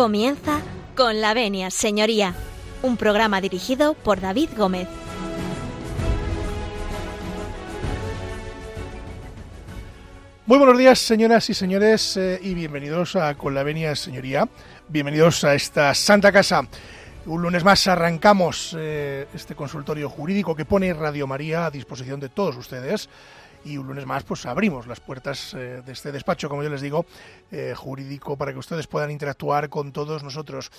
Comienza con la venia, señoría, un programa dirigido por David Gómez. Muy buenos días, señoras y señores, eh, y bienvenidos a Con la Venia, señoría. Bienvenidos a esta Santa Casa. Un lunes más arrancamos eh, este consultorio jurídico que pone Radio María a disposición de todos ustedes. Y un lunes más, pues abrimos las puertas eh, de este despacho, como yo les digo, eh, jurídico, para que ustedes puedan interactuar con todos nosotros.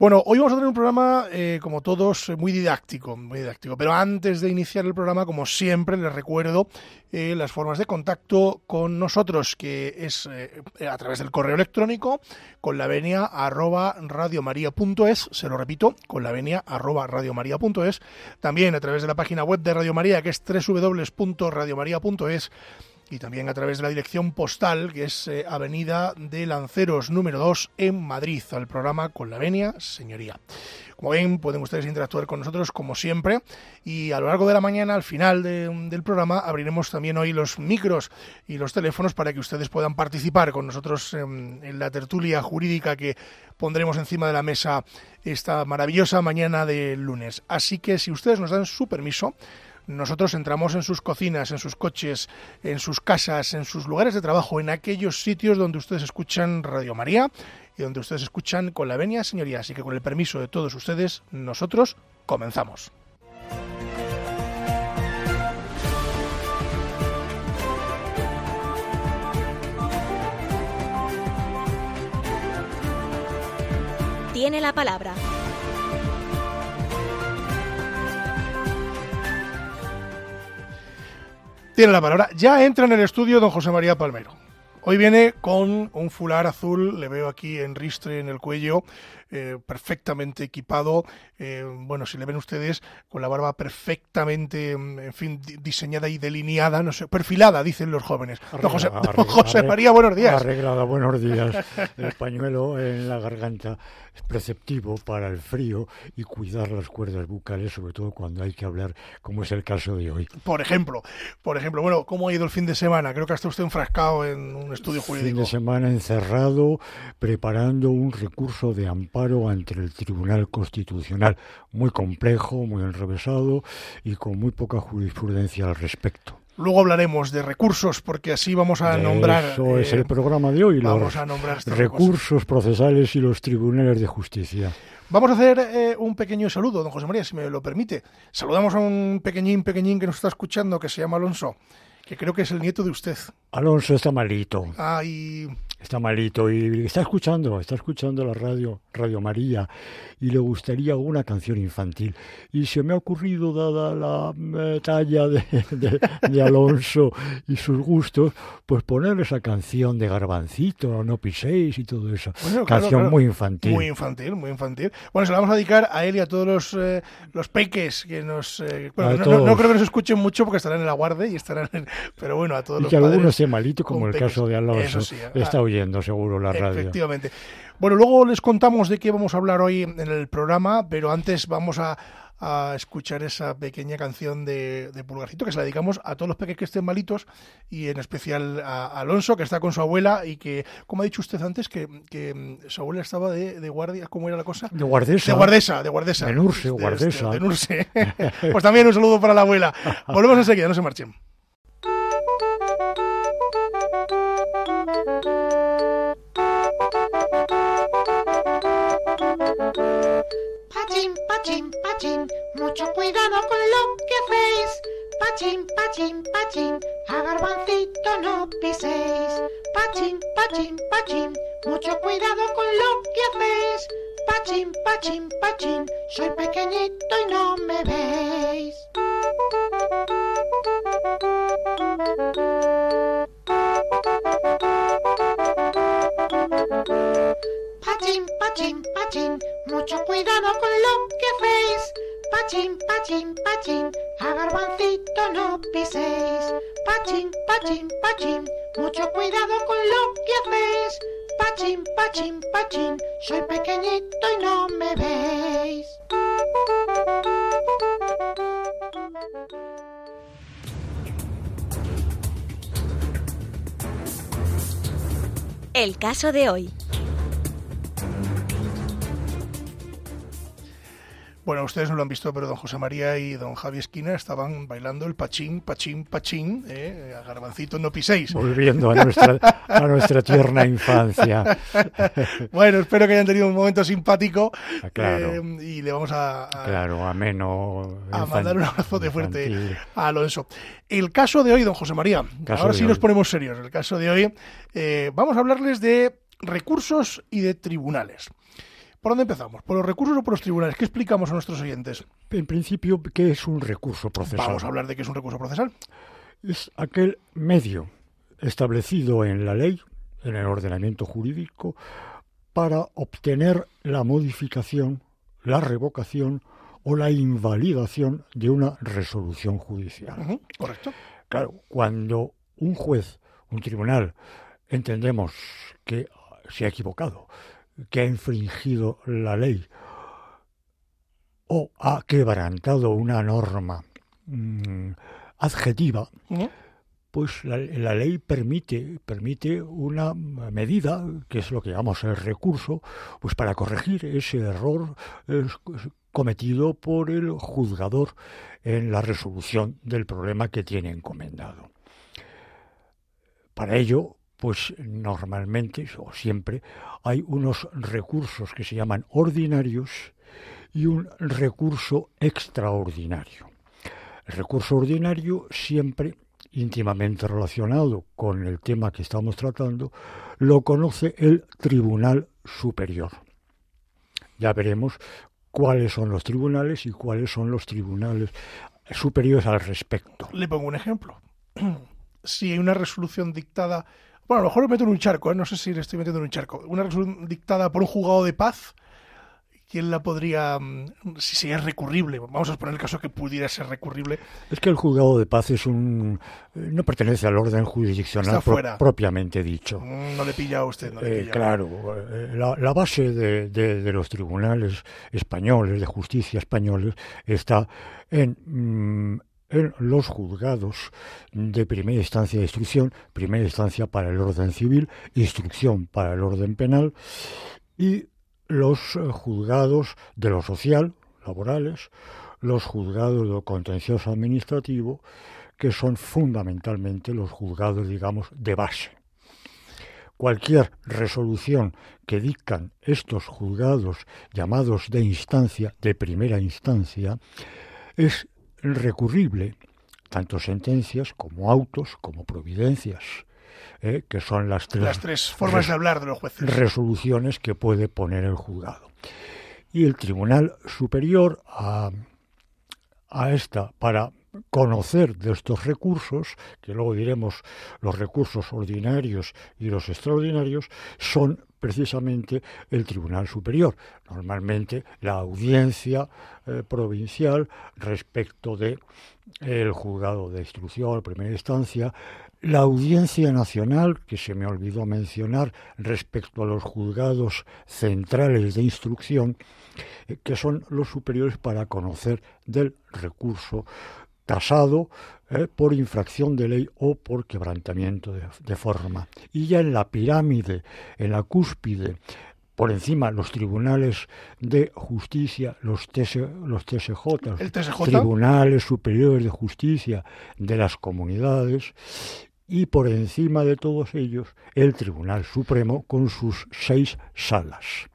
Bueno, hoy vamos a tener un programa, eh, como todos, eh, muy didáctico, muy didáctico. Pero antes de iniciar el programa, como siempre, les recuerdo eh, las formas de contacto con nosotros, que es eh, a través del correo electrónico con la venia arroba radiomaria.es, se lo repito, con la venia arroba radiomaria.es, también a través de la página web de Radio María, que es www.radiomaria.es y también a través de la dirección postal, que es eh, Avenida de Lanceros número 2 en Madrid, al programa Con la Venia, señoría. Como ven, pueden ustedes interactuar con nosotros como siempre y a lo largo de la mañana, al final de- del programa, abriremos también hoy los micros y los teléfonos para que ustedes puedan participar con nosotros en la tertulia jurídica que pondremos encima de la mesa esta maravillosa mañana de lunes. Así que si ustedes nos dan su permiso, nosotros entramos en sus cocinas, en sus coches, en sus casas, en sus lugares de trabajo, en aquellos sitios donde ustedes escuchan Radio María y donde ustedes escuchan con la venia, señoría. Así que con el permiso de todos ustedes, nosotros comenzamos. Tiene la palabra. Tiene la palabra. Ya entra en el estudio don José María Palmero. Hoy viene con un fular azul, le veo aquí en ristre en el cuello, eh, perfectamente equipado. eh, bueno, si le ven ustedes, con la barba perfectamente, mm, en fin, di- diseñada y delineada, no sé, perfilada, dicen los jóvenes. Don José, Arregla- don José arregla- María, buenos días. Arreglada, buenos días. El pañuelo en la garganta es preceptivo para el frío y cuidar las cuerdas bucales, sobre todo cuando hay que hablar, como es el caso de hoy. Por ejemplo, por ejemplo, bueno, ¿cómo ha ido el fin de semana? Creo que está usted enfrascado en un estudio Fin jurídico. de semana encerrado, preparando un recurso de amparo ante el Tribunal Constitucional, muy complejo, muy enrevesado y con muy poca jurisprudencia al respecto. Luego hablaremos de recursos, porque así vamos a nombrar. Eso es eh, el programa de hoy, vamos los a nombrar recursos. procesales y los tribunales de justicia. Vamos a hacer eh, un pequeño saludo, don José María, si me lo permite. Saludamos a un pequeñín, pequeñín que nos está escuchando, que se llama Alonso, que creo que es el nieto de usted. Alonso está malito. Ah, y Está malito y está escuchando, está escuchando la radio, Radio María, y le gustaría una canción infantil. Y se me ha ocurrido, dada la eh, talla de, de- de Alonso y sus gustos, pues poner esa canción de Garbancito, No piséis y todo eso. Bueno, claro, canción claro. muy infantil. muy infantil, muy infantil. Bueno, se la vamos a dedicar a él y a todos los, eh, los peques que nos... eh, bueno, no, no- todos. no creo que nos escuchen mucho porque estarán en la guardia y estarán en... Pero bueno, a todos y los que alguno padres esté malito, como el peques. caso de Alonso. Eso sí, ah, está oyendo seguro la radio. Efectivamente. Bueno, luego les contamos de qué vamos a hablar hoy en el programa, pero antes vamos a, a escuchar esa pequeña canción de, de Pulgarcito que se la dedicamos a todos los pequeños que estén malitos y en especial a, a Alonso, que está con su abuela y que, como ha dicho usted antes, que, que, mm, su abuela estaba de, de guardia, ¿cómo era la cosa? De Guardesa. De guardesa, de guardesa. De Nurse, De- guardesa. De, de Nurse. pues también un saludo para la abuela. Volvemos enseguida, no se marchen. Mucho cuidado con lo que hacéis. Pachín, pachín, pachín, a garbancito no piséis. Pachín, pachín, pachín, mucho cuidado con lo que hacéis. Pachín, pachín, pachín, soy pequeñito y no me veis. Pachín, pachín, pachín, mucho cuidado con lo que hacéis. Pachín, pachín, pachín, a garbancito no piséis. Pachín, pachín, pachín, mucho cuidado con lo que hacéis. Pachín, pachín, pachín, soy pequeñito y no me veis. El caso de hoy. Bueno, ustedes no lo han visto, pero don José María y don Javi Esquina estaban bailando el pachín, pachín, pachín, ¿eh? a garbancito no piséis. Volviendo a nuestra, a nuestra tierna infancia. bueno, espero que hayan tenido un momento simpático Ah, claro. eh, y le vamos a, a- Claro, ameno. a mandar un abrazote fuerte infantil. a Alonso. El caso de hoy, don José María, Caso ahora de sí hoy. nos ponemos serios. El caso de hoy, eh, vamos a hablarles de recursos y de tribunales. ¿Por dónde empezamos? ¿Por los recursos o por los tribunales? ¿Qué explicamos a nuestros oyentes? En principio, ¿qué es un recurso procesal? Vamos a hablar de qué es un recurso procesal. Es aquel medio establecido en la ley, en el ordenamiento jurídico, para obtener la modificación, la revocación o la invalidación de una resolución judicial. Correcto. Claro, cuando un juez, un tribunal, entendemos que se ha equivocado, que ha infringido la ley o ha quebrantado una norma mm, adjetiva, pues la, la ley permite, permite una medida, que es lo que llamamos el recurso, pues para corregir ese error eh, cometido por el juzgador en la resolución del problema que tiene encomendado. Para ello, pues normalmente o siempre hay unos recursos que se llaman ordinarios y un recurso extraordinario. El recurso ordinario siempre íntimamente relacionado con el tema que estamos tratando, lo conoce el Tribunal Superior. Ya veremos cuáles son los tribunales y cuáles son los tribunales superiores al respecto. Le pongo un ejemplo. si hay una resolución dictada, bueno, a lo mejor me meto en un charco, ¿eh? no sé si le estoy metiendo en un charco, una resolución dictada por un juzgado de paz, ¿quién la podría, mm, si, si es recurrible? Vamos a poner el caso que pudiera ser recurrible. Es que el juzgado de paz es un eh, no pertenece al orden jurisdiccional pro- propiamente dicho. Mm, No le pilla a usted, no le Eh, pilla. claro, la, la base de, de- de los tribunales españoles, de justicia españoles, está en, mm, en los juzgados de primera instancia de instrucción, primera instancia para el orden civil, instrucción para el orden penal y los juzgados de lo social, laborales, los juzgados de lo contencioso administrativo, que son fundamentalmente los juzgados, digamos, de base. Cualquier resolución que dictan estos juzgados llamados de instancia, de primera instancia, es recurrible, tanto sentencias como autos, como providencias, ¿eh? que son las tres, Las tres formas de hablar de los jueces. resoluciones que puede poner el juzgado. Y el Tribunal Superior a, a esta, para conocer de estos recursos, que luego diremos los recursos ordinarios y los extraordinarios, son precisamente el Tribunal Superior, normalmente la audiencia eh, provincial respecto de el juzgado de instrucción, primera instancia, la audiencia nacional, que se me olvidó mencionar respecto a los juzgados centrales de instrucción, eh, que son los superiores para conocer del recurso tasado eh, por infracción de ley o por quebrantamiento de, de forma. Y ya en la pirámide, en la cúspide, por encima los tribunales de justicia, los, TS, los TSJ, El TSJ. tribunales superiores de justicia de las comunidades, y por encima de todos ellos el Tribunal Supremo con sus seis salas.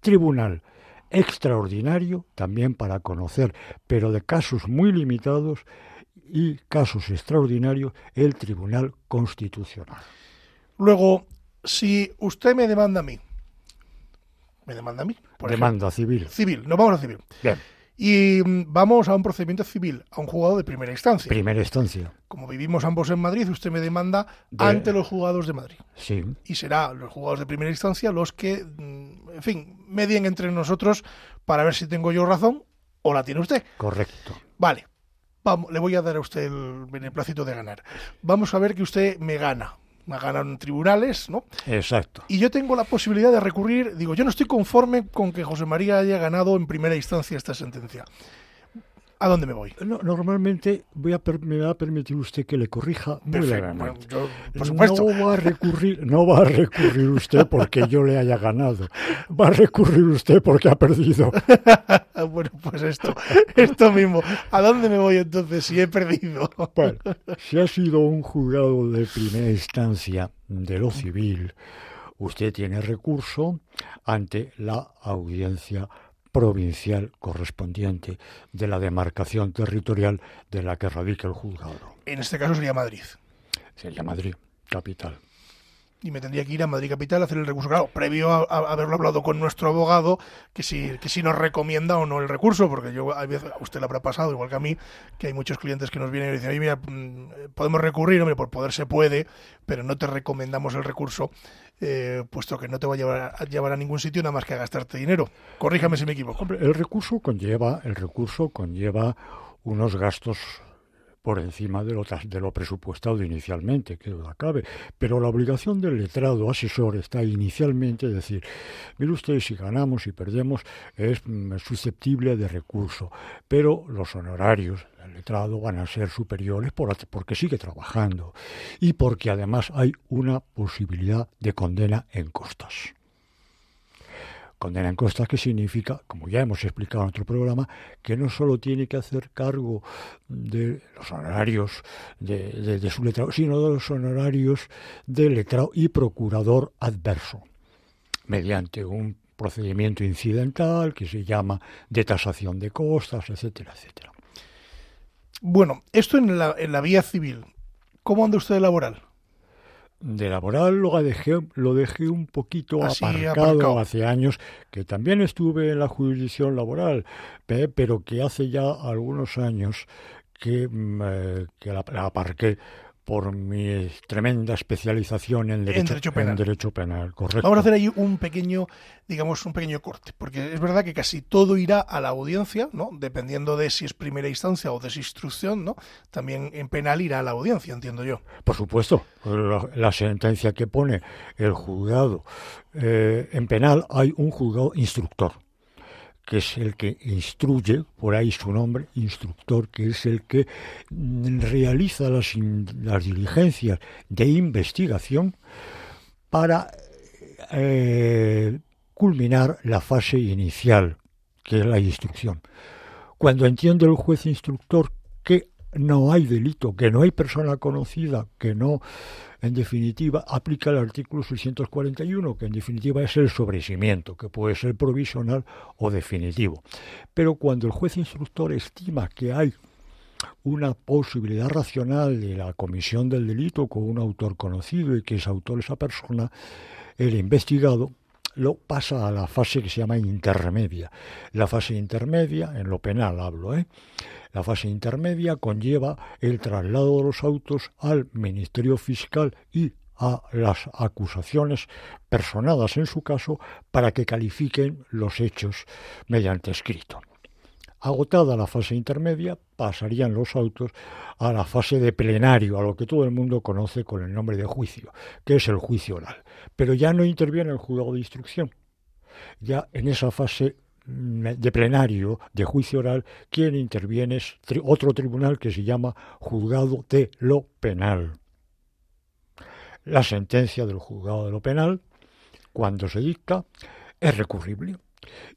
Tribunal extraordinario también para conocer, pero de casos muy limitados y casos extraordinarios, el Tribunal Constitucional. Luego, si usted me demanda a mí, me demanda a mí, por Demanda civil. ejemplo, civil, no vamos a civil, Bien, y mm, vamos a un procedimiento civil, a un juzgado de primera instancia. primera instancia. Como vivimos ambos en Madrid, usted me demanda De- ante los juzgados de Madrid. Sí, Y será los juzgados de primera instancia los que, mm, en fin, medien entre nosotros para ver si tengo yo razón o la tiene usted. correcto. Vale, vamos, le voy a dar a usted el beneplácito de ganar. Vamos a ver que usted me gana. Me gana en tribunales, ¿no? Exacto. Y yo tengo la posibilidad de recurrir. Digo, yo no estoy conforme con que José María haya ganado en primera instancia esta sentencia. ¿A dónde me voy? No, normalmente voy a me va a permitir usted que le corrija muy levemente. bueno, por supuesto. No va a recurrir, no va a recurrir usted porque yo le haya ganado. Va a recurrir usted porque ha perdido. Bueno, pues esto, esto mismo. ¿A dónde me voy entonces si he perdido? Bueno, si ha sido un juzgado de primera instancia de lo civil, usted tiene recurso ante la audiencia provincial correspondiente de la demarcación territorial de la que radica el juzgado. En este caso sería Madrid. Sería Madrid, capital. Y me tendría que ir a Madrid Capital a hacer el recurso. Claro, previo a, haberlo hablado con nuestro abogado, que si, que si nos recomienda o no el recurso, porque yo a veces usted le habrá pasado, igual que a mí, que hay muchos clientes que nos vienen y dicen, "Oye, mira, mm, podemos recurrir, hombre, por poder se puede, pero no te recomendamos el recurso, eh, puesto que no te va a llevar, a llevar a ningún sitio nada más que a gastarte dinero. Corríjame si me equivoco. El recurso conlleva, el recurso conlleva unos gastos por encima de lo, de lo presupuestado inicialmente, que duda cabe. Pero la obligación del letrado asesor está inicialmente, decir, mire usted, si ganamos y perdemos es mm, susceptible de recurso, pero los honorarios del letrado van a ser superiores por porque sigue trabajando y porque además hay una posibilidad de condena en costas. Condena en costas que significa, como ya hemos explicado en otro programa, que no solo tiene que hacer cargo de los honorarios de, de- de su letrado, sino de los honorarios del letrado y procurador adverso, mediante un procedimiento incidental que se llama de tasación de costas, etcétera, etcétera. Bueno, esto en la, en la vía civil. ¿Cómo anda usted de laboral? De laboral lo dejé, lo dejé un poquito Así, aparcado, aparcado. hace años, que también estuve en la jurisdicción laboral, pe- pero que hace ya algunos años que, mm, eh, que la, la aparqué por mi tremenda especialización en derecho, derecho penal. derecho penal, correcto. Vamos a hacer ahí un pequeño, digamos, un pequeño corte, porque es verdad que casi todo irá a la audiencia, ¿no? Dependiendo de si es primera instancia o desinstrucción, ¿no? También en penal irá a la audiencia, entiendo yo. Por supuesto, la, la sentencia que pone el juzgado eh, en penal hay un juzgado instructor, que es el que instruye, por ahí su nombre, instructor, que es el que mm, realiza las, las diligencias de investigación para eh, culminar la fase inicial, que es la instrucción. Cuando entiende el juez instructor que no hay delito, que no hay persona conocida, que no, en definitiva, aplica el artículo 641, que en definitiva es el sobrecimiento, que puede ser provisional o definitivo. Pero cuando el juez instructor estima que hay una posibilidad racional de la comisión del delito con un autor conocido y que es autor esa persona, el investigado lo pasa a la fase que se llama intermedia. La fase intermedia, en lo penal hablo, ¿eh? La fase intermedia conlleva el traslado de los autos al Ministerio Fiscal y a las acusaciones personadas en su caso para que califiquen los hechos mediante escrito. Agotada la fase intermedia, pasarían los autos a la fase de plenario, a lo que todo el mundo conoce con el nombre de juicio, que es el juicio oral. Pero ya no interviene el juzgado de instrucción. Ya en esa fase de plenario, de juicio oral, quien interviene es tri- otro tribunal que se llama juzgado de lo penal. La sentencia del juzgado de lo penal, cuando se dicta, es recurrible.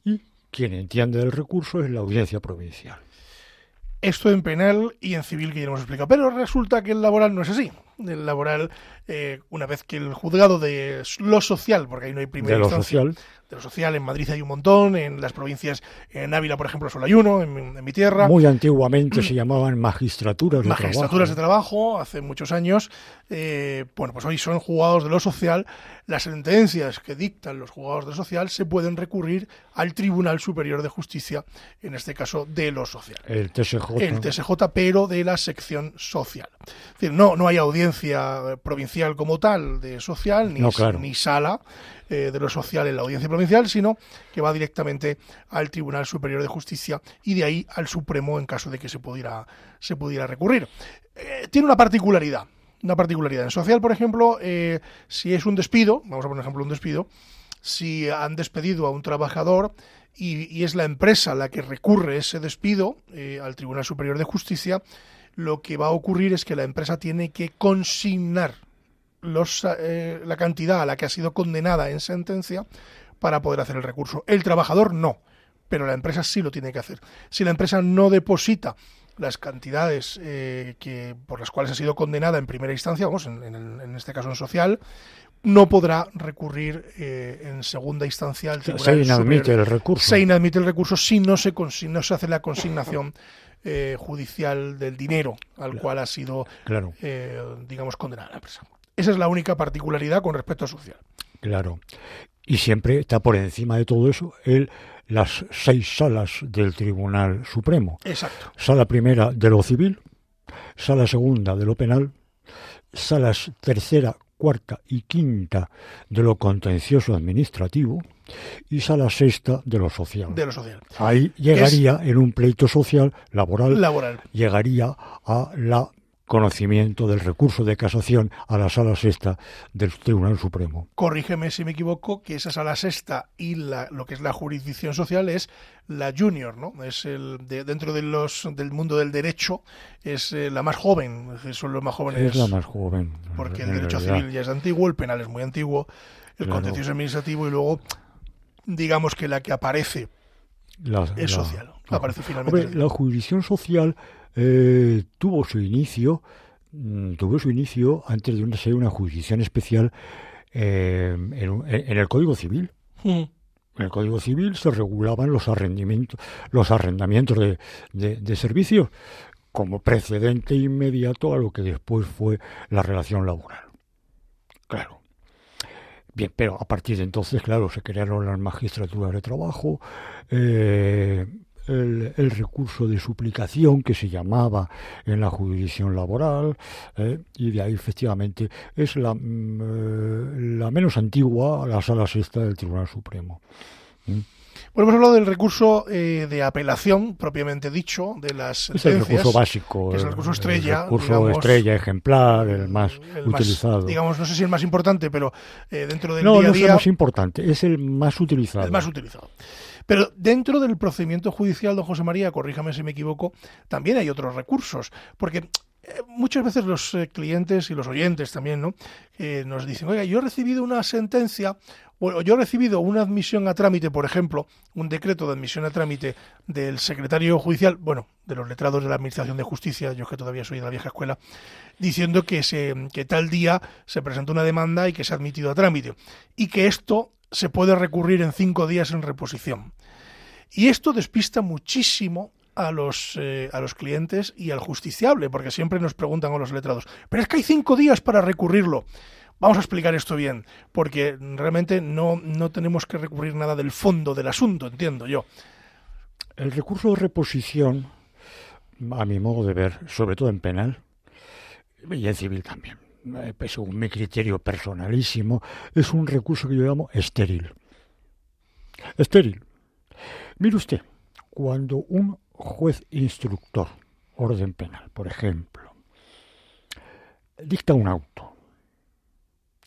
Y quien entiende del recurso es la audiencia provincial. Esto en penal y en civil que ya hemos explicado. Pero resulta que el laboral no es así. Laboral, eh, una vez que el juzgado de lo social, porque ahí no hay primera De lo social, de lo social, en Madrid hay un montón, en las provincias, en Ávila, por ejemplo, solo hay uno, en, en mi tierra. muy antiguamente se llamaban magistraturas de magistraturas de trabajo. trabajo hace muchos años. eh, bueno, pues hoy son juzgados de lo social. Las sentencias que dictan los juzgados de lo social se pueden recurrir al Tribunal Superior de Justicia, en este caso de lo social. El TSJ. El TSJ, pero de la sección social. Es decir, no, no hay audiencia eh, provincial como tal de social, ni, No, claro. ni sala eh, de lo social en la audiencia provincial, sino que va directamente al Tribunal Superior de Justicia y de ahí al Supremo en caso de que se pudiera, se pudiera recurrir. Eh, tiene una particularidad. Una particularidad. En social, por ejemplo, eh, si es un despido, vamos a poner ejemplo un despido, si han despedido a un trabajador y, y es la empresa la que recurre ese despido al Tribunal Superior de Justicia, lo que va a ocurrir es que la empresa tiene que consignar los, eh, la cantidad a la que ha sido condenada en sentencia para poder hacer el recurso. El trabajador no, pero la empresa sí lo tiene que hacer. Si la empresa no deposita las cantidades eh, que por las cuales ha sido condenada en primera instancia, vamos, en, en, en este caso en social, no podrá recurrir eh, en segunda instancia al tribunal Se inadmite superior. el recurso. Se inadmite el recurso si no se, no se hace la consignación eh, judicial del dinero al Claro. cual ha sido, Claro, eh, digamos, condenada la empresa. Esa es la única particularidad con respecto a social. claro. Y siempre está por encima de todo eso el, las seis salas del Tribunal Supremo. Exacto. Sala primera de lo civil, sala segunda de lo penal, salas tercera, cuarta y quinta de lo contencioso administrativo y sala sexta de lo social. De lo social. Ahí llegaría en un pleito social, laboral, Laboral. llegaría a la conocimiento del recurso de casación a la sala sexta del Tribunal Supremo. Corrígeme si me equivoco, que esa es a la sexta y la, lo que es la jurisdicción social es la junior, ¿no? Es el de, dentro de los del mundo del derecho es eh, la más joven, son los más jóvenes. Es la más joven. porque el derecho realidad. civil ya es antiguo, el penal es muy antiguo, el Claro. contencioso administrativo y luego digamos que la que aparece La- es la- social, aparece finalmente. Hombre, la jurisdicción social eh, tuvo su inicio, mm, tuvo su inicio antes de una, ser una jurisdicción especial eh, en, en el Código Civil. Mm. En el Código Civil se regulaban los arrendamientos, los arrendamientos de, de- de servicios como precedente inmediato a lo que después fue la relación laboral. Claro. Bien, pero a partir de entonces, claro, se crearon las magistraturas de trabajo, eh, el, el recurso de suplicación que se llamaba en la jurisdicción laboral, eh, y de ahí efectivamente es la, mm, eh, la menos antigua, la sala sexta del Tribunal Supremo. Bueno, hemos hablado del recurso eh, de apelación, propiamente dicho, de las Es el recurso básico, es el recurso estrella, el recurso digamos, estrella ejemplar, el más el más, utilizado. digamos, no sé si el más importante, pero eh, dentro del no, día a no es el más importante, es el más utilizado. el más utilizado. Pero dentro del procedimiento judicial, don José María, corríjame si me equivoco, también hay otros recursos, porque eh, muchas veces los eh, clientes y los oyentes también, ¿no? Eh, nos dicen, oiga, yo he recibido una sentencia o o yo he recibido una admisión a trámite, por ejemplo, un decreto de admisión a trámite del secretario judicial, bueno, de los letrados de la Administración de Justicia, yo que todavía soy de la vieja escuela, diciendo que, se, que tal día se presentó una demanda y que se ha admitido a trámite. Y que esto se puede recurrir en cinco días en reposición. Y esto despista muchísimo a los, eh, a los clientes y al justiciable, porque siempre nos preguntan a los letrados, pero es que hay cinco días para recurrirlo. Vamos a explicar esto bien, porque realmente no, no tenemos que recurrir nada del fondo del asunto, entiendo yo. El recurso de reposición, a mi modo de ver, sobre todo en penal y en civil también, eh, pues, según mi criterio personalísimo, es un recurso que yo llamo estéril. Estéril. Mire usted, cuando un juez instructor, orden penal, por ejemplo, dicta un auto,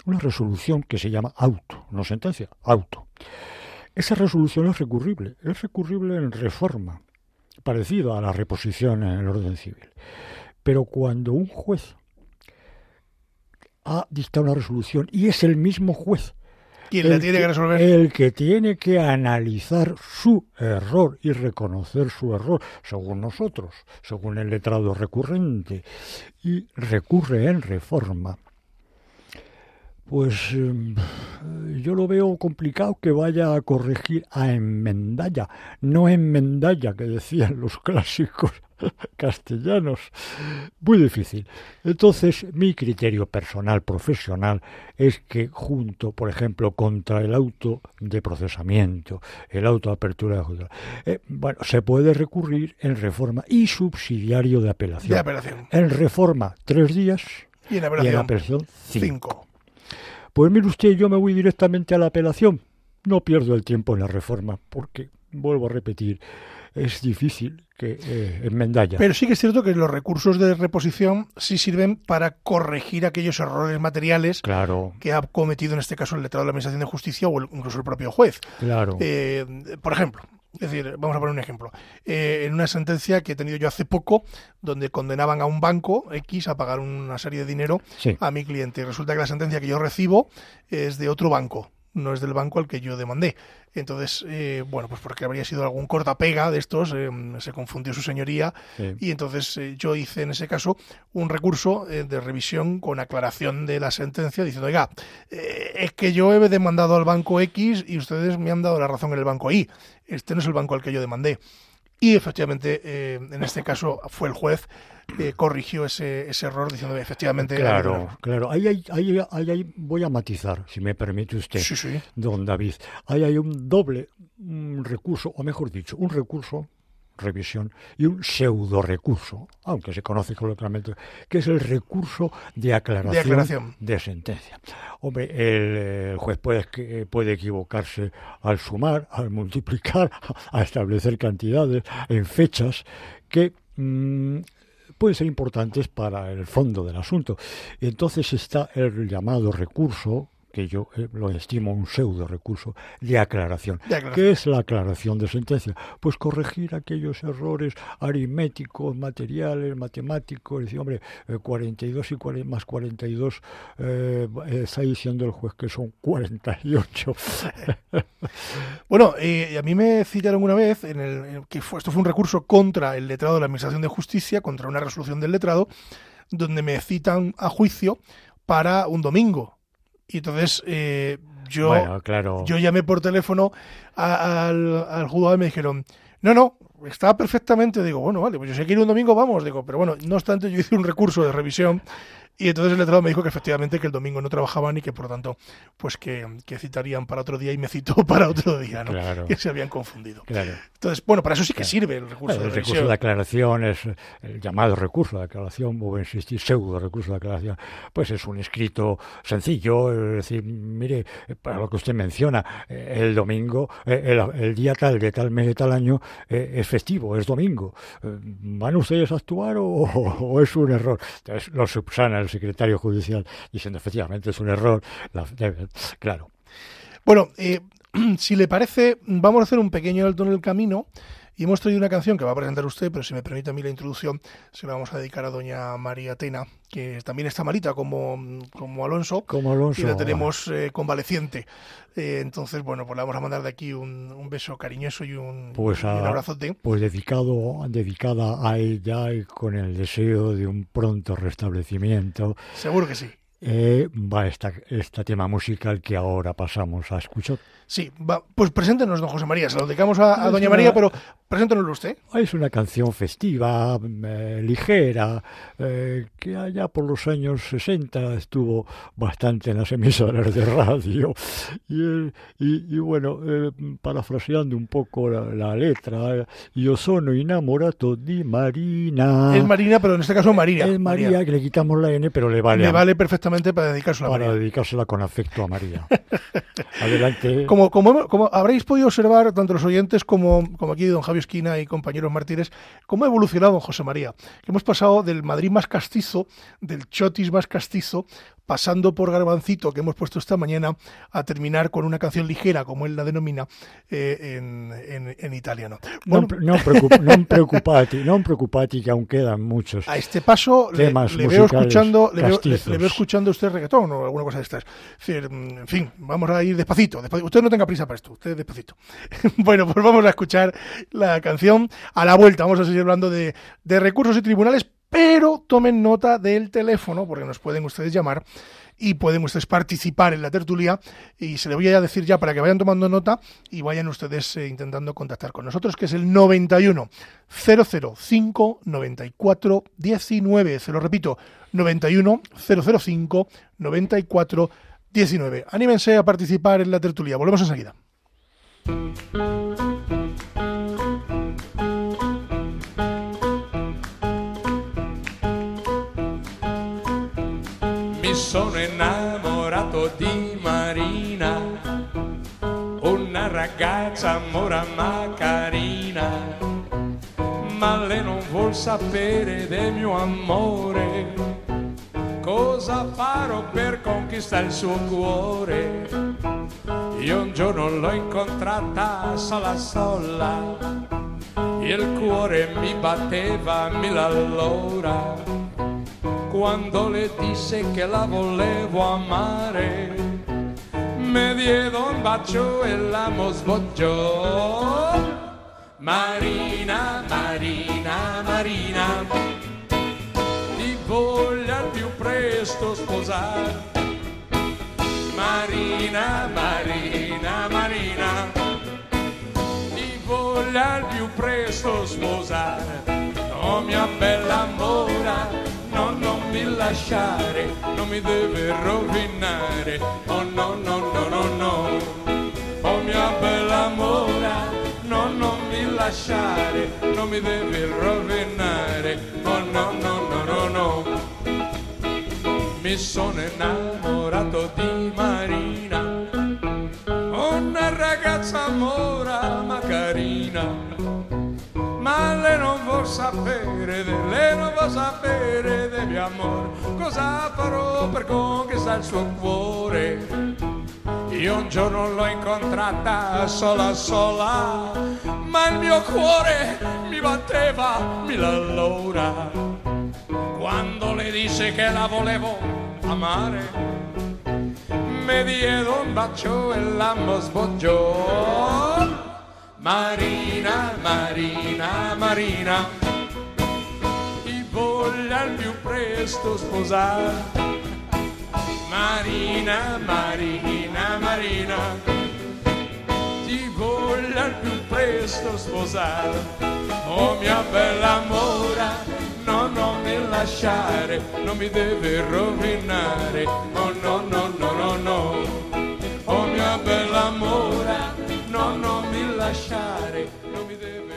una resolución que se llama auto, no sentencia, auto. Esa resolución es recurrible, es recurrible en reforma, parecida a la reposición en el orden civil. Pero cuando un juez ha dictado una resolución y es el mismo juez Quien la el tiene que resolver. el que tiene que analizar su error y reconocer su error, según nosotros, según el letrado recurrente, y recurre en reforma, pues eh, yo lo veo complicado que vaya a corregir a enmendalla, no enmendalla, que decían los clásicos castellanos. Muy difícil. Entonces, mi criterio personal, profesional, es que junto, por ejemplo, contra el auto de procesamiento, el auto de apertura de juzgado, eh, bueno, se puede recurrir en reforma y subsidiario de apelación. De apelación. En reforma, tres días Y en y en apelación, apelación, cinco. cinco. Pues mire usted, yo me voy directamente a la apelación. No pierdo el tiempo en la reforma, porque vuelvo a repetir, es difícil que eh, enmendalla. Pero sí que es cierto que los recursos de reposición sí sirven para corregir aquellos errores materiales Claro, que ha cometido en este caso el letrado de la Administración de Justicia o el- incluso el propio juez. claro. Eh, por ejemplo, es decir, vamos a poner un ejemplo. Eh, en una sentencia que he tenido yo hace poco, donde condenaban a un banco X a pagar una serie de dinero sí, a mi cliente. Y resulta que la sentencia que yo recibo es de otro banco, no es del banco al que yo demandé. Entonces, eh, bueno, pues porque habría sido algún cortapega de estos, eh, se confundió su señoría sí. y entonces eh, yo hice en ese caso un recurso eh, de revisión con aclaración de la sentencia diciendo, oiga, es que yo he demandado al banco X y ustedes me han dado la razón en el banco Y. Este no es el banco al que yo demandé. Y efectivamente, eh, en este caso fue el juez que corrigió ese, ese error diciendo efectivamente... Claro, error". claro. Ahí, ahí, ahí, ahí voy a matizar, si me permite usted, Sí, sí. don David. Ahí hay un doble recurso, o mejor dicho, un recurso, revisión, y un pseudo recurso, aunque se conoce coloquialmente, que es el recurso de aclaración De aclaración. de sentencia. Hombre, el, eh, juez puede, que- puede equivocarse al sumar, al multiplicar, a establecer cantidades en fechas que mm, pueden ser importantes para el fondo del asunto. Y entonces está el llamado recurso, que yo eh, lo estimo un pseudo recurso, de aclaración. De aclaración. ¿Qué es la aclaración de sentencia? Pues corregir aquellos errores aritméticos, materiales, matemáticos. Es decir, hombre, eh, 42 y 40 más 42 eh, está diciendo el juez que son 48. Bueno, eh, a mí me citaron una vez en el, en que fue, esto fue un recurso contra el letrado de la Administración de Justicia, contra una resolución del letrado, donde me citan a juicio para un domingo. Y entonces eh, yo, bueno, claro. yo llamé por teléfono a- al, al juzgado y me dijeron, no, no, está perfectamente. Digo, bueno, vale, pues yo sé que ir un domingo, vamos. Digo, pero bueno, no obstante, yo hice un recurso de revisión y entonces el letrado me dijo que efectivamente que el domingo no trabajaban y que por lo tanto, pues que, que citarían para otro día y me citó para otro día, ¿no? Claro. Que se habían confundido. Claro. Entonces, bueno, para eso sí que Claro. sirve el recurso el de recurso revisión. de aclaración es el llamado recurso de aclaración, a insistir, pseudo recurso de aclaración, pues es un escrito sencillo, es decir, mire, para lo que usted menciona, eh, el domingo, eh, el, el día tal de tal mes de tal año eh, es festivo, es domingo. ¿Van ustedes a actuar o, o es un error? Entonces lo subsana el secretario judicial diciendo efectivamente es un error. La- claro. Bueno, eh, si le parece, vamos a hacer un pequeño alto en el camino. Y hemos traído una canción que va a presentar usted, pero si me permite a mí la introducción, se la vamos a dedicar a doña María Tena, que también está malita como, como Alonso, Como Alonso. y la tenemos eh, convaleciente. Eh, entonces, bueno, pues le vamos a mandar de aquí un, un beso cariñoso y un, Pues y un a- abrazote. pues dedicado, dedicada a ella y con el deseo de un pronto restablecimiento, Seguro que sí. eh, va esta, este tema musical que ahora pasamos a escuchar. Sí, va, pues preséntenos, don José María. Se lo dedicamos a, a doña una- María, pero preséntenoslo usted. Es una canción festiva, eh, ligera, eh, que allá por los años 60 estuvo bastante en las emisoras de radio. Y, eh, y- y bueno, eh, parafraseando un poco la, la letra, eh, Io sono innamorato di Marina. Es Marina, pero en este caso María. Es María, que le quitamos la N, pero le vale, Le vale perfectamente para dedicárselo a para María. dedicársela con afecto a María. Adelante. Como, como, habréis podido observar, tanto los oyentes como, como aquí don Javier Esquina y compañeros mártires, cómo ha evolucionado don José María. Que hemos pasado del Madrid más castizo, del Chotis más castizo, pasando por Garbancito, que hemos puesto esta mañana, a terminar con una canción ligera, como él la denomina, eh, en, en- en italiano. Bueno, non, non, preocup- non preoccupati, non preoccupati que aún quedan muchos. a este paso le, Temas le veo escuchando le veo, le- castizos. le veo escuchando usted reggaetón o alguna cosa de estas. Mm, en fin, vamos a ir despacito, despacito. Usted no tenga prisa para esto, usted despacito. bueno, pues vamos a escuchar la canción a la vuelta. Vamos a seguir hablando de, de recursos y tribunales, pero tomen nota del teléfono porque nos pueden ustedes llamar y pueden ustedes participar en la tertulia. Y se le voy a decir ya para que vayan tomando nota y vayan ustedes eh, intentando contactar con nosotros que es el 91 005 94 19 se lo repito 91 005 94 19 anímense a participar en la tertulia. Volvemos enseguida ragazza mora ma carina, ma lei non vuol sapere del mio amore. Cosa farò per conquistare il suo cuore? Io un giorno l'ho incontrata sola sola, il cuore mi batteva mille all'ora, quando le disse che la volevo amare me diede un bacio e l'amo sbocciò. Marina, Marina, Marina, ti voglio al più presto sposare. Marina, Marina, Marina, ti voglio al più presto sposare. Oh mia bella mora, lasciare, non mi deve rovinare. Oh no, no, no, no, no. Oh mia bella mora, no, non mi lasciare, non mi deve rovinare. Oh no, no, no, no, no. Mi sono innamorato di Marina, una ragazza mora ma carina lei non vuol sapere, de, lei non vuol sapere del mio amore, cosa farò per conquistare il suo cuore? Io un giorno l'ho incontrata sola sola, ma il mio cuore mi batteva mille all'ora. Quando le disse che la volevo amare, mi diede un bacio e l'amo sbocciò. Marina, Marina, Marina, ti voglio al più presto sposare. Marina, Marina, Marina, ti voglio al più presto sposare. Oh mia bella mora, no, non mi lasciare, non mi deve rovinare. Oh no, no, no, no, no. Lasciare, non mi deve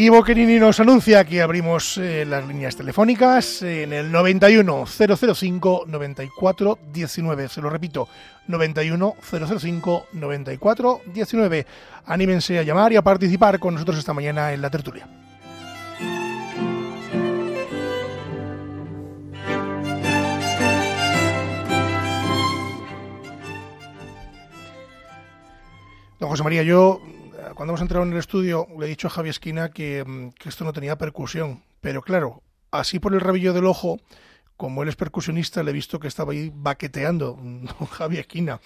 Y Boquerini nos anuncia que abrimos eh, las líneas telefónicas en el 91 005 94 19. Se lo repito, 91 005 94 19. Anímense a llamar y a participar con nosotros esta mañana en la tertulia. Don José María, yo eh, cuando hemos entrado en el estudio le he dicho a Javi Esquina que, mm, que esto no tenía percusión, pero claro, así por el rabillo del ojo, como él es percusionista, le he visto que estaba ahí baqueteando, don Javi Esquina.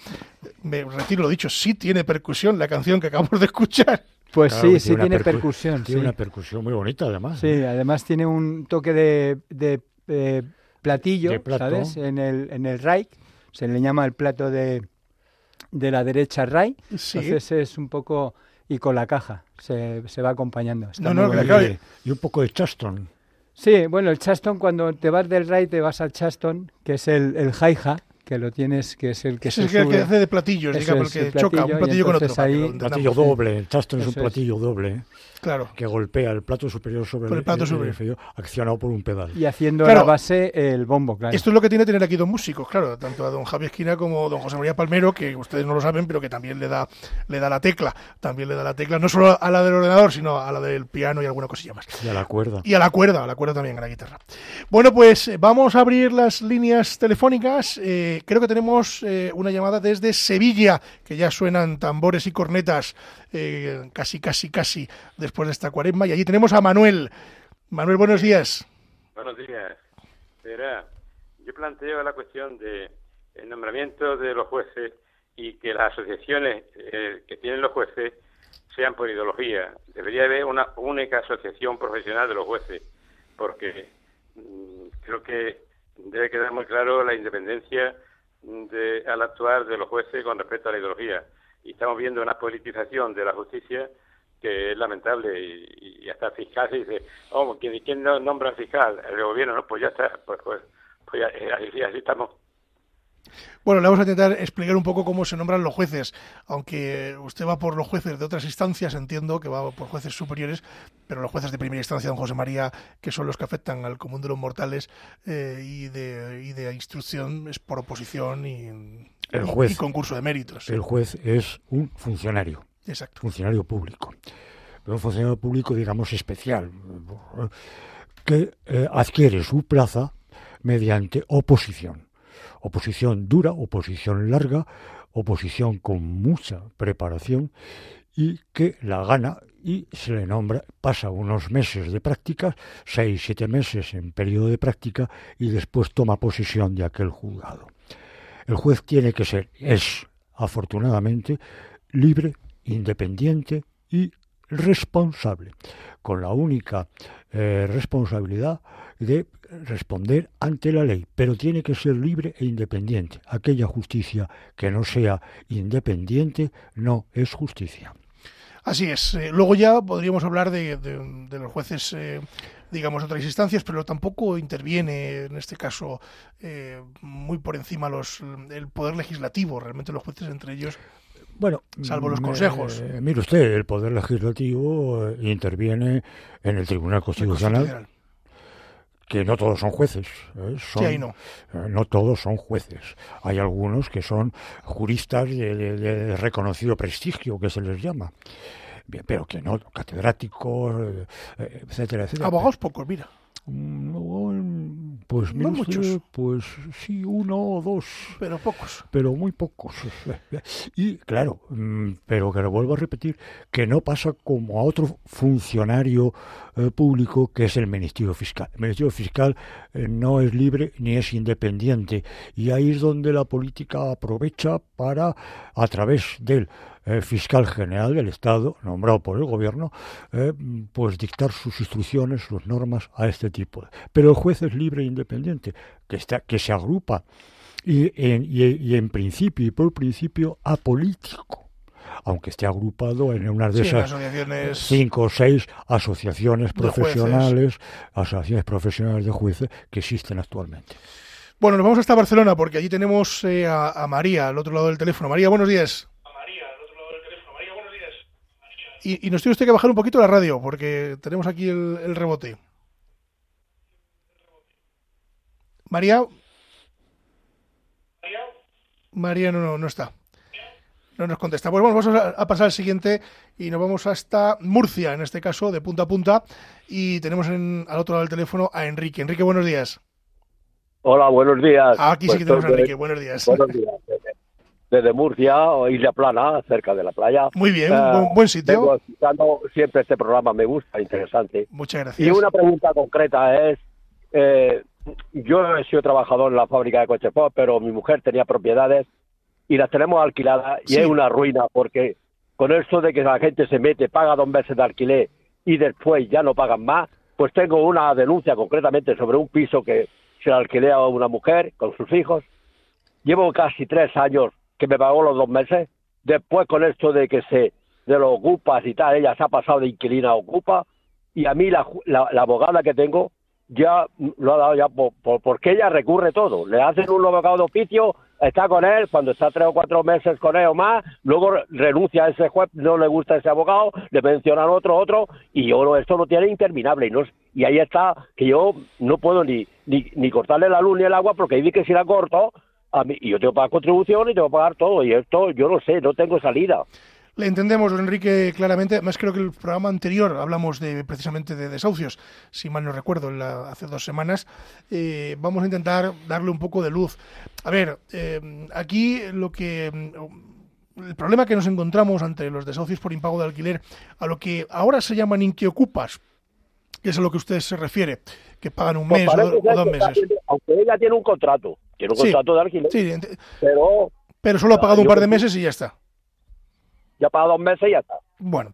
Me retiro lo dicho, sí tiene percusión la canción que acabamos de escuchar. Pues Claro, sí, sí una tiene percu- percusión. Tiene sí. una percusión muy bonita, además. Sí, ¿eh? además tiene un toque de, de, eh, platillo, De. ¿sabes? En el, en el ray, se le llama el plato de, de la derecha ray, Sí. entonces es un poco... y con la caja se, se va acompañando. Está No, no, claro, y un poco de Chaston. Sí, bueno, el chaston, cuando te vas del ray te vas al chaston, que es el, el hi-hat, que lo tienes, que es el que Ese se es el que hace de platillos, Eso digamos, es, el que el choca un platillo, con otro. ahí- entendamos. Platillo doble. El Chaston es un es. platillo doble. ¿eh? Claro. Que golpea el plato superior sobre Por el plato superior. inferior, accionado por un pedal. Y haciendo Claro. la base el bombo, claro. Esto es lo que tiene tener aquí dos músicos, claro, tanto a don Javier Esquina como a don José María Palmero, que ustedes no lo saben, pero que también le da, le da la tecla, también le da la tecla, no solo a la del ordenador, sino a la del piano y alguna cosilla más. Y a la cuerda. Y a la cuerda, a la cuerda también, a la guitarra. Bueno, pues eh, vamos a abrir las líneas telefónicas. Eh, creo que tenemos eh, una llamada desde Sevilla, que ya suenan tambores y cornetas eh, casi, casi, casi después de esta cuaresma. Y allí tenemos a Manuel. Manuel, buenos días. Buenos días. Verá, yo planteo la cuestión de el nombramiento de los jueces y que las asociaciones eh, que tienen los jueces sean por ideología. Debería haber una única asociación profesional de los jueces, porque mm, creo que debe quedar muy claro la independencia de, al actuar de los jueces con respecto a la ideología. Y estamos viendo una politización de la justicia que es lamentable y, y hasta el fiscal se dice, oh, ¿quién, quién no- nombra al fiscal? El gobierno, no, pues ya está, pues, pues, pues ya- eh, estamos. Bueno, le vamos a intentar explicar un poco cómo se nombran los jueces, aunque usted va por los jueces de otras instancias, entiendo que va por jueces superiores, pero los jueces de primera instancia, don José María, que son los que afectan al común de los mortales eh, y, de, y de instrucción, es por oposición y, El juez. y concurso de méritos. El juez es un funcionario, Exacto. funcionario público. Pero un funcionario público, digamos, especial, que eh, adquiere su plaza mediante oposición. Oposición dura, oposición larga, oposición con mucha preparación y que la gana y se le nombra, pasa unos meses de prácticas, seis, siete meses en periodo de práctica y después toma posesión de aquel juzgado. El juez tiene que ser, es afortunadamente, libre, independiente y responsable, con la única eh, responsabilidad de responder ante la ley, pero tiene que ser libre e independiente. Aquella justicia que no sea independiente no es justicia. Así es. Eh, luego ya podríamos hablar de, de- de los jueces, eh, digamos, otras instancias, pero tampoco interviene en este caso eh, muy por encima los, el poder legislativo. Realmente los jueces entre ellos Bueno, Salvo los consejos. eh, mire usted, el Poder Legislativo interviene en el Tribunal el Constitucional. Que no todos son jueces. eh, son, Sí, ahí no. eh, no todos son jueces. Hay algunos que son juristas de, de- de reconocido prestigio, que se les llama. Bien, pero que no, catedráticos, eh, etcétera, etcétera. Abogados pocos, mira. Mm, no, Pues No usted, muchos. pues sí, uno o dos Pero pocos. pero muy pocos. Y claro, mm, pero que lo vuelvo a repetir, que no pasa como a otro funcionario eh, público que es el Ministerio Fiscal. El Ministerio Fiscal eh, no es libre ni es independiente y ahí es donde la política aprovecha para, a través del eh, fiscal general del Estado, nombrado por el gobierno, eh, pues dictar sus instrucciones, sus normas a este tipo. Pero el juez es libre e independiente, que, está, que se agrupa y en, y, y en principio y por principio apolítico, aunque esté agrupado en una de Sí, esas asociaciones. cinco o seis asociaciones profesionales, asociaciones profesionales de jueces que existen actualmente. Bueno, nos vamos hasta Barcelona porque allí tenemos eh, a, a María al otro lado del teléfono. María, buenos días. Y, y nos tiene usted que bajar un poquito la radio porque tenemos aquí el, el rebote. María. María no, no, no está. No nos contesta. Pues bueno, vamos a, pasar al siguiente y nos vamos hasta Murcia, en este caso, de punta a punta. Y tenemos en, al otro lado del teléfono a Enrique. Enrique, buenos días. Hola, buenos días. Aquí sí Pues que tenemos a Enrique. Buenos días. Buenos días. Desde, Murcia, o Isla Plana, cerca de la playa. Muy bien, Eh, buen, buen sitio. Escuchando siempre este programa, me gusta, interesante. Muchas Y gracias. una pregunta concreta es, eh, yo he sido trabajador en la fábrica de coches pero mi mujer tenía propiedades y las tenemos alquiladas y Sí. es una ruina porque con esto de que la gente se mete, paga dos meses de alquiler y después ya no pagan más, pues tengo una denuncia concretamente sobre un piso que se alquilé a una mujer con sus hijos. Llevo casi tres años que me pagó los dos meses. Después con esto de que se de los ocupas y tal, ella se ha pasado de inquilina a ocupa y a mí la, la, la abogada que tengo ya lo ha dado ya por, por- porque ella recurre todo. Le hacen un abogado de oficio, está con él, cuando está tres o cuatro meses con él o más, luego re- renuncia a ese juez, no le gusta ese abogado, le mencionan otro, otro, y yo esto lo tiene interminable. Y, no, y ahí está que yo no puedo ni, ni, ni cortarle la luz ni el agua porque dice que si la corto, a mí, y yo tengo que pagar contribución y tengo que pagar todo, y esto yo no sé, no tengo salida. Le entendemos, don Enrique, claramente. Además, creo que el programa anterior hablamos de precisamente de desahucios, si mal no recuerdo, en la- hace dos semanas. Eh, vamos a intentar darle un poco de luz. A ver, eh, aquí lo que. mm, El problema que nos encontramos ante los desahucios por impago de alquiler, a lo que ahora se llaman inquiocupas, que es a lo que usted se refiere, que pagan un Pues mes o, o dos meses. aunque ella tiene un contrato, tiene un Sí, contrato de alquiler, Sí, pero pero solo ha Ah, pagado un par de meses y ya está. ya paga dos meses y ya está. Bueno,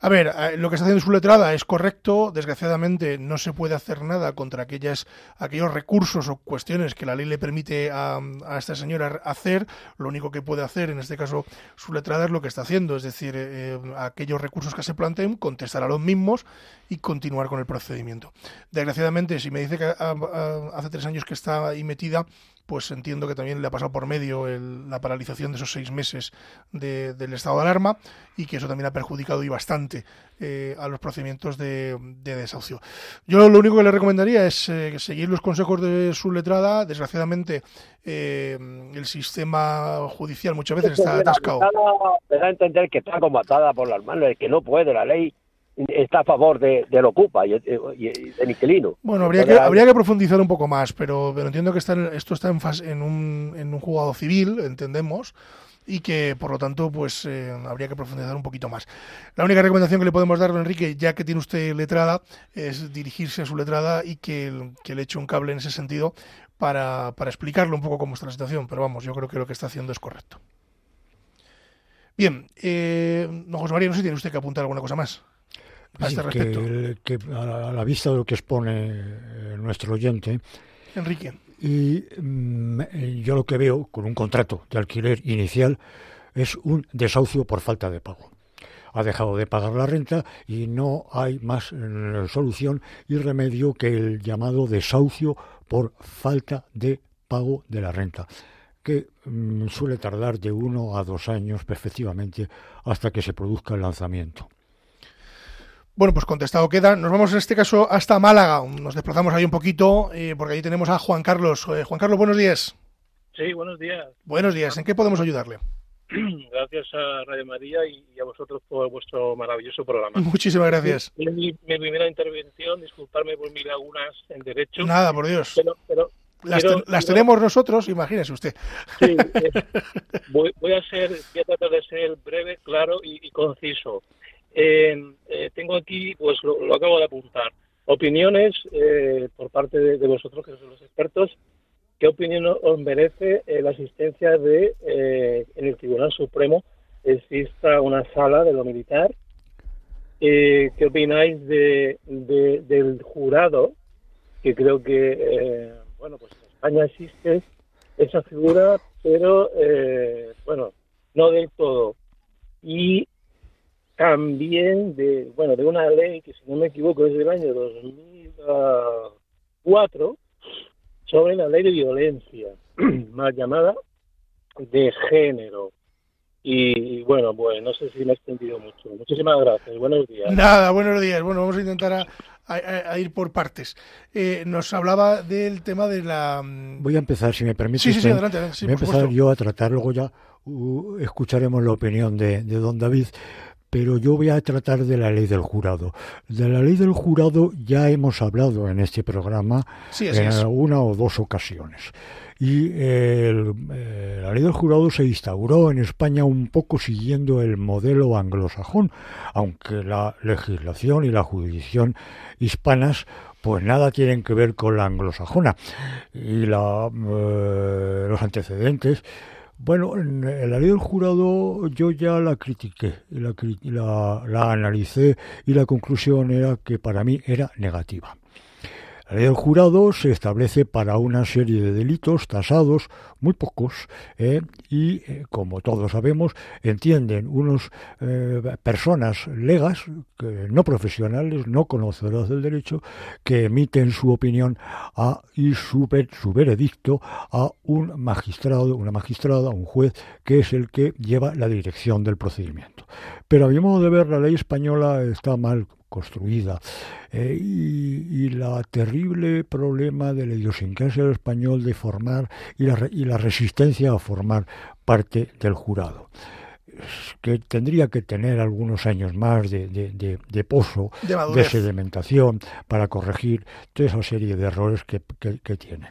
a ver, eh, lo que está haciendo su letrada es correcto. Desgraciadamente no se puede hacer nada contra aquellas, aquellos recursos o cuestiones que la ley le permite a, a esta señora hacer. Lo único que puede hacer, en este caso, su letrada es lo que está haciendo, es decir, eh, aquellos recursos que se planteen, contestar a los mismos y continuar con el procedimiento. Desgraciadamente, si me dice que hace tres años que está ahí metida, pues entiendo que también le ha pasado por medio el- la paralización de esos seis meses de- del estado de alarma y que eso también ha perjudicado y bastante eh, a los procedimientos de, de desahucio. Yo lo único que le recomendaría es eh, seguir los consejos de su letrada. Desgraciadamente, eh, el sistema judicial muchas veces está atascado. Me da a entender que está como atada por las manos, que no puede, la ley está a favor de, del ocupa y, y- y del inquilino. Bueno, habría que, habría que profundizar un poco más, pero, pero entiendo que está en- esto está en, fase- en, un, en un juzgado civil, entendemos, y que por lo tanto pues eh, habría que profundizar un poquito más. La única recomendación que le podemos dar, don Enrique, ya que tiene usted letrada, es dirigirse a su letrada y que, que le eche un cable en ese sentido para, para explicarle un poco cómo está la situación. Pero vamos, yo creo que lo que está haciendo es correcto. Bien, eh, don José María, no sé si tiene usted que apuntar alguna cosa más a este que, respecto. el- que a la- a la vista de lo que expone eh, nuestro oyente, Enrique. y mm, eh, yo lo que veo con un contrato de alquiler inicial es un desahucio por falta de pago. Ha dejado de pagar la renta y no hay más eh, solución y remedio que el llamado desahucio por falta de pago de la renta, que mm, suele tardar de uno a dos años efectivamente hasta que se produzca el lanzamiento. Bueno, pues contestado queda. Nos vamos en este caso hasta Málaga. Nos desplazamos ahí un poquito eh, porque ahí tenemos a Juan Carlos. Eh, Juan Carlos, buenos días. Sí, buenos días. Buenos días. ¿En qué podemos ayudarle? Gracias a Radio María y a vosotros por vuestro maravilloso programa. Muchísimas gracias. Mi, mi primera intervención, disculparme por mis lagunas en derecho. Nada, por Dios. Pero, pero Las, ten- tenemos nosotros, imagínese usted. sí, eh, voy, voy a ser, voy a tratar de ser breve, claro y, y conciso. Eh, tengo aquí, pues lo, lo acabo de apuntar, opiniones eh, por parte de, de vosotros, que sois los expertos. ¿Qué opinión os merece eh, la asistencia de en el Tribunal Supremo exista una sala de lo militar? Eh, ¿Qué opináis de, de- del jurado? Que creo que, eh, bueno, pues en España existe esa figura, pero eh, bueno, no del todo. Y también de, bueno, de una ley que si no me equivoco es del año 2004 sobre la ley de violencia, más llamada de género. Y, bueno, pues no sé si me he extendido mucho. Muchísimas gracias. Buenos días. Nada, buenos días. Bueno, vamos a intentar a, a- a ir por partes. Eh, nos hablaba del tema de la... mm, Voy a empezar, si me permite. Sí, sí, sí, adelante, sí, Voy a empezar supuesto. yo a tratar, luego ya uh, escucharemos la opinión de, de don David, pero yo voy a tratar de la ley del jurado. De la ley del jurado ya hemos hablado en este programa Sí, en es. una o dos ocasiones. Y el- eh, la ley del jurado se instauró en España un poco siguiendo el modelo anglosajón, aunque la legislación y la jurisdicción hispanas pues nada tienen que ver con la anglosajona. Y la, eh, los antecedentes bueno, en, la ley del jurado yo ya la critiqué, la, la, la analicé y la conclusión era que para mí era negativa. La ley del jurado se establece para una serie de delitos tasados, muy pocos, ¿eh? y eh, como todos sabemos, entienden unos eh, personas legas, no profesionales, no conocedoras del derecho, que emiten su opinión a, y su, su veredicto a un magistrado, una magistrada, un juez, que es el que lleva la dirección del procedimiento. Pero a mi modo de ver, la ley española está mal construida eh, y, y la terrible problema de la idiosincrasia del español de formar y la, re- y la resistencia a formar parte del jurado que tendría que tener algunos años más de, de- de- de pozo, De sedimentación, para corregir toda esa serie de errores que, que- que tiene.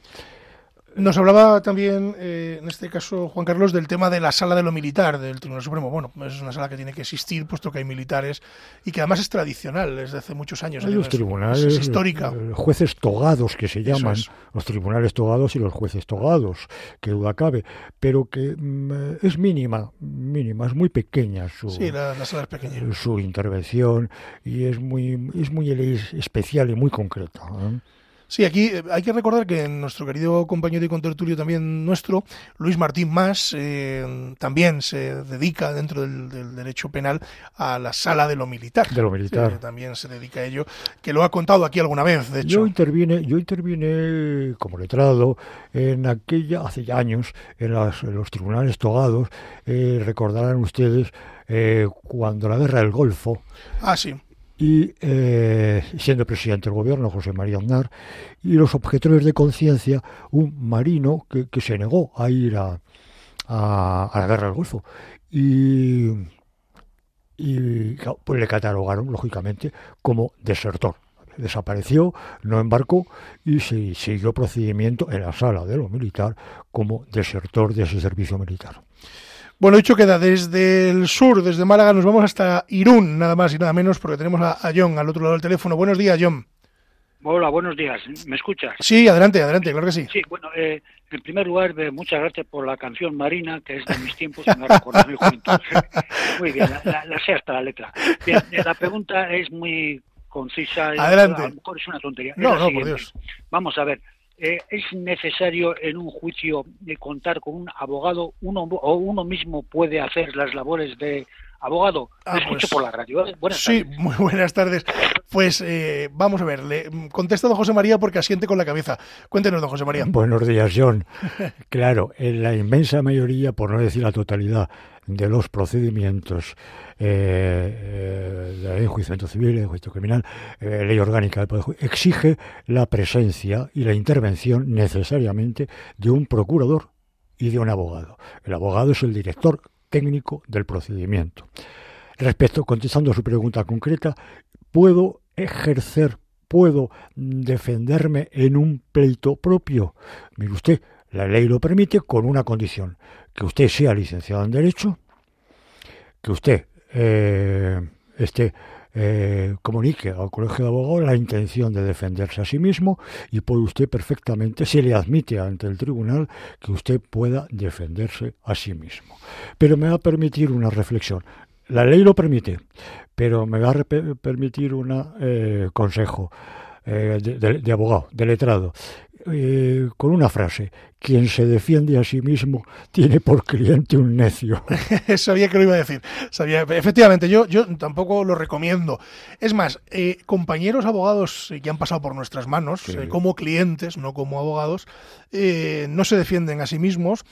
Nos hablaba también, eh, en este caso, Juan Carlos, del tema de la sala de lo militar del Tribunal Supremo. Bueno, es una sala que tiene que existir, puesto que hay militares, y que además es tradicional, es de hace muchos años. Hay los es- tribunales, es histórica. eh, jueces togados que se llaman, es. los tribunales togados y los jueces togados, que duda cabe, pero que mm, eh, es mínima, mínima, es muy pequeña su, Sí, la, la sala es pequeña. su intervención y es muy, es muy especial y muy concreta. ¿eh? Sí, aquí eh, hay que recordar que nuestro querido compañero y contertulio también nuestro, Luis Martín Más, eh, también se dedica dentro del, del, derecho penal a la sala de lo militar. De lo militar. Sí, también se dedica a ello, que lo ha contado aquí alguna vez, de hecho. Yo intervine, yo intervine como letrado en aquella, hace ya años, en, las, en los tribunales togados, eh, recordarán ustedes, eh, cuando la guerra del Golfo. Ah, sí y eh, siendo presidente del gobierno José María Aznar y los objetores de conciencia un marino que, que, se negó a ir a, a, la guerra del Golfo y, y pues le catalogaron lógicamente como desertor desapareció, no embarcó y se siguió procedimiento en la sala de lo militar como desertor de ese servicio militar. Bueno, dicho queda, desde el sur, desde Málaga, nos vamos hasta Irún, nada más y nada menos, porque tenemos a, a John al otro lado del teléfono. Buenos días, John. Hola, buenos días. ¿Me escuchas? Sí, adelante, adelante, claro que sí. Sí, bueno, eh, en primer lugar, eh, muchas gracias por la canción Marina, que es de mis tiempos y me recuerda mi juventud. Muy bien, la, la, la, sé hasta la letra. Bien, eh, la pregunta es muy concisa. Adelante. A lo mejor es una tontería. No, no, por Dios. Vamos a ver, eh, es necesario en un juicio eh, contar con un abogado. Uno o uno mismo puede hacer las labores de abogado. Ah, escucho pues, por la radio ¿eh? buenas sí tardes. muy buenas tardes. Pues eh, vamos a ver le contesta don José María porque asiente con la cabeza. Cuéntenos don José María. Buenos días John. Claro en la inmensa mayoría por no decir la totalidad de los procedimientos eh, de la ley de civil, de juicio criminal, eh, ley orgánica del Poder exige la presencia y la intervención necesariamente de un procurador y de un abogado. El abogado es el director técnico del procedimiento. Respecto, contestando a su pregunta concreta, ¿puedo ejercer, puedo defenderme en un pleito propio? Mire usted, la ley lo permite con una condición, que usted sea licenciado en Derecho, que usted eh, este, eh, comunique al Colegio de Abogados la intención de defenderse a sí mismo y puede usted perfectamente, se le admite ante el tribunal que usted pueda defenderse a sí mismo. Pero me va a permitir una reflexión. La ley lo permite, pero me va a permitir un eh, consejo de, abogado, de letrado. Con una frase, quien se defiende a sí mismo tiene por cliente un necio. Sabía que lo iba a decir. Sabía, efectivamente, yo, yo tampoco lo recomiendo. Es más, eh, compañeros abogados que han pasado por nuestras manos, sí. eh, como clientes, no como abogados, eh, no se defienden a sí mismos,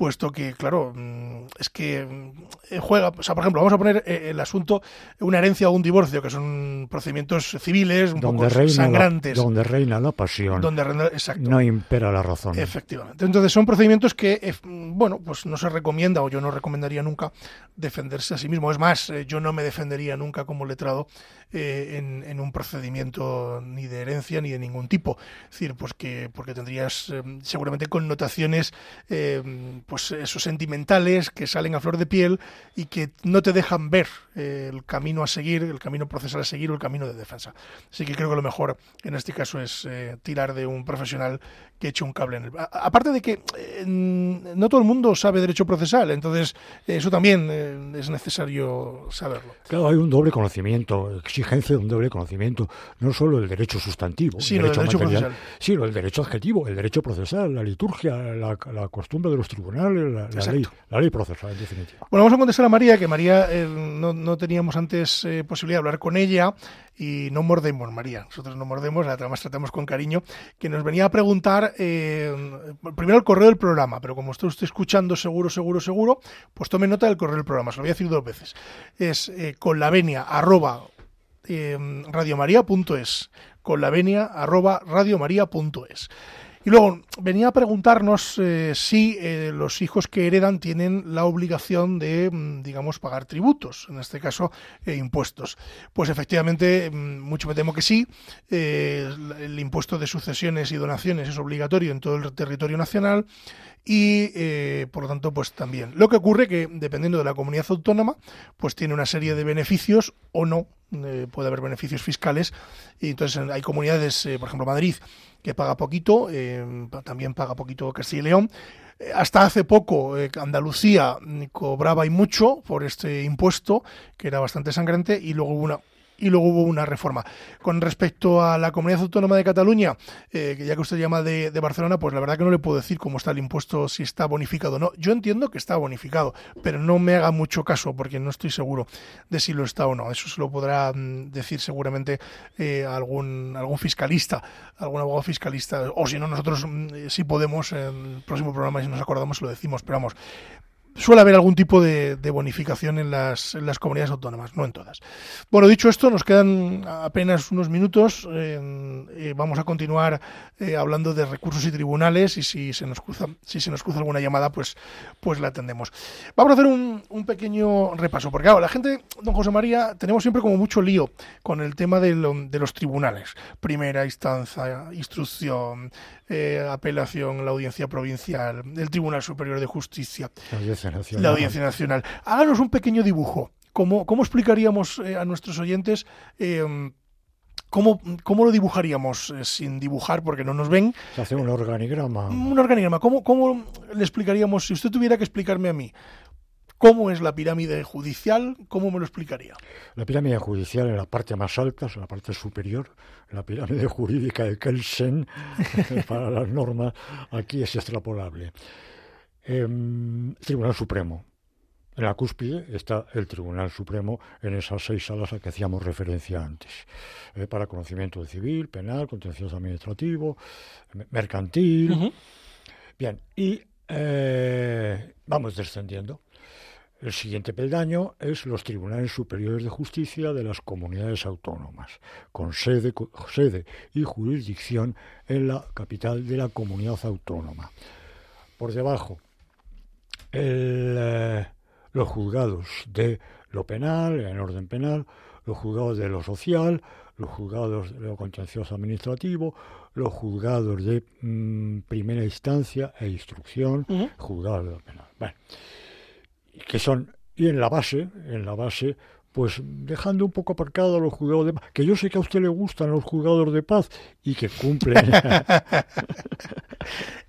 puesto que, claro, mm, es que mm, juega, o sea, por ejemplo, vamos a poner eh, el asunto una herencia o un divorcio, que son procedimientos civiles un donde poco sangrantes. La, donde reina la pasión. Donde reina, exacto. No impera la razón. Efectivamente. Entonces son procedimientos que, eh, bueno, pues no se recomienda o yo no recomendaría nunca defenderse a sí mismo. Es más, eh, yo no me defendería nunca como letrado eh, en, en, un procedimiento ni de herencia ni de ningún tipo. Es decir, pues que porque tendrías eh, seguramente connotaciones eh, pues esos sentimentales que salen a flor de piel y que no te dejan ver eh, el camino a seguir, el camino procesal a seguir o el camino de defensa. Así que creo que lo mejor en este caso es eh, tirar de un profesional que eche un cable en el... A, aparte de que no todo el mundo sabe derecho procesal, entonces eso también es necesario saberlo. Claro, hay un doble conocimiento, exigencia de un doble conocimiento, no solo el derecho sustantivo, sí, el derecho, derecho material, procesal. sino el derecho adjetivo, el derecho procesal, la liturgia, la, la costumbre de los tribunales, la, la, ley, la ley procesal, en definitiva. Bueno, vamos a contestar a María, que María eh, no, no, teníamos antes eh, posibilidad de hablar con ella y no mordemos, María. Nosotros no mordemos, además tratamos con cariño, que nos venía a preguntar eh, primero el correo del programa, pero como usted está escuchando seguro, seguro, seguro, pues tome nota del correo del programa, se lo voy a decir dos veces. Es con la venia arroba eh, radiomaria.es, con la venia arroba radiomaria.es. Y luego venía a preguntarnos eh, si eh, los hijos que heredan tienen la obligación de, mm, digamos, pagar tributos, en este caso eh, impuestos. Pues efectivamente, mm, mucho me temo que sí. El impuesto de sucesiones y donaciones es obligatorio en todo el territorio nacional y eh, por lo tanto pues también. Lo que ocurre que dependiendo de la comunidad autónoma pues tiene una serie de beneficios o no eh, puede haber beneficios fiscales. Y entonces hay comunidades eh, por ejemplo Madrid que paga poquito también paga poquito Castilla y León. Hasta hace poco Andalucía cobraba y mucho por este impuesto que era bastante sangrante y luego hubo una y luego hubo una reforma. Con respecto a la comunidad autónoma de Cataluña, eh, que ya que usted llama de, Barcelona, pues la verdad que no le puedo decir cómo está el impuesto, si está bonificado o no. Yo entiendo que está bonificado, pero no me haga mucho caso porque no estoy seguro de si lo está o no. Eso se lo podrá mm, decir seguramente eh, algún, algún fiscalista, algún abogado fiscalista, o si no, nosotros mm, si podemos, en el próximo programa, si nos acordamos, lo decimos, pero vamos, suele haber algún tipo de, bonificación en las, comunidades autónomas, no en todas. Bueno, dicho esto, nos quedan apenas unos minutos. Eh, vamos a continuar eh, hablando de recursos y tribunales y si se nos cruza, si se nos cruza alguna llamada, pues, pues la atendemos. Vamos a hacer un, un pequeño repaso, porque claro, la gente, don José María, tenemos siempre como mucho lío con el tema de, lo, de los tribunales. Primera instancia, instrucción, eh, apelación, la audiencia provincial, el Tribunal Superior de Justicia, Audiencia Nacional. La audiencia nacional. Háganos un pequeño dibujo. ¿Cómo, cómo explicaríamos eh, a nuestros oyentes eh, ¿Cómo, ¿Cómo, lo dibujaríamos eh, sin dibujar porque no nos ven? Se hace un organigrama. Un organigrama. ¿Cómo, ¿Cómo le explicaríamos, si usted tuviera que explicarme a mí, ¿Cómo es la pirámide judicial? ¿Cómo me lo explicaría? La pirámide judicial en la parte más alta, en la parte superior, la pirámide jurídica de Kelsen, para las normas, aquí es extrapolable. Eh, Tribunal Supremo. En la cúspide está el Tribunal Supremo en esas seis salas a que hacíamos referencia antes, eh, para conocimiento civil, penal, contencioso administrativo, mercantil. Uh -huh. Bien, y eh, vamos descendiendo. El siguiente peldaño es los tribunales superiores de justicia de las comunidades autónomas, con sede, sede y jurisdicción en la capital de la comunidad autónoma. Por debajo, el, eh, los juzgados de lo penal, en orden penal, los juzgados de lo social, los juzgados de lo contencioso administrativo, los juzgados de mmm, primera instancia e instrucción, uh -huh. juzgados de lo penal. Bueno, que son, y en la base, en la base, pues dejando un poco aparcado a los juzgados de paz, que yo sé que a usted le gustan los juzgados de paz y que cumplen.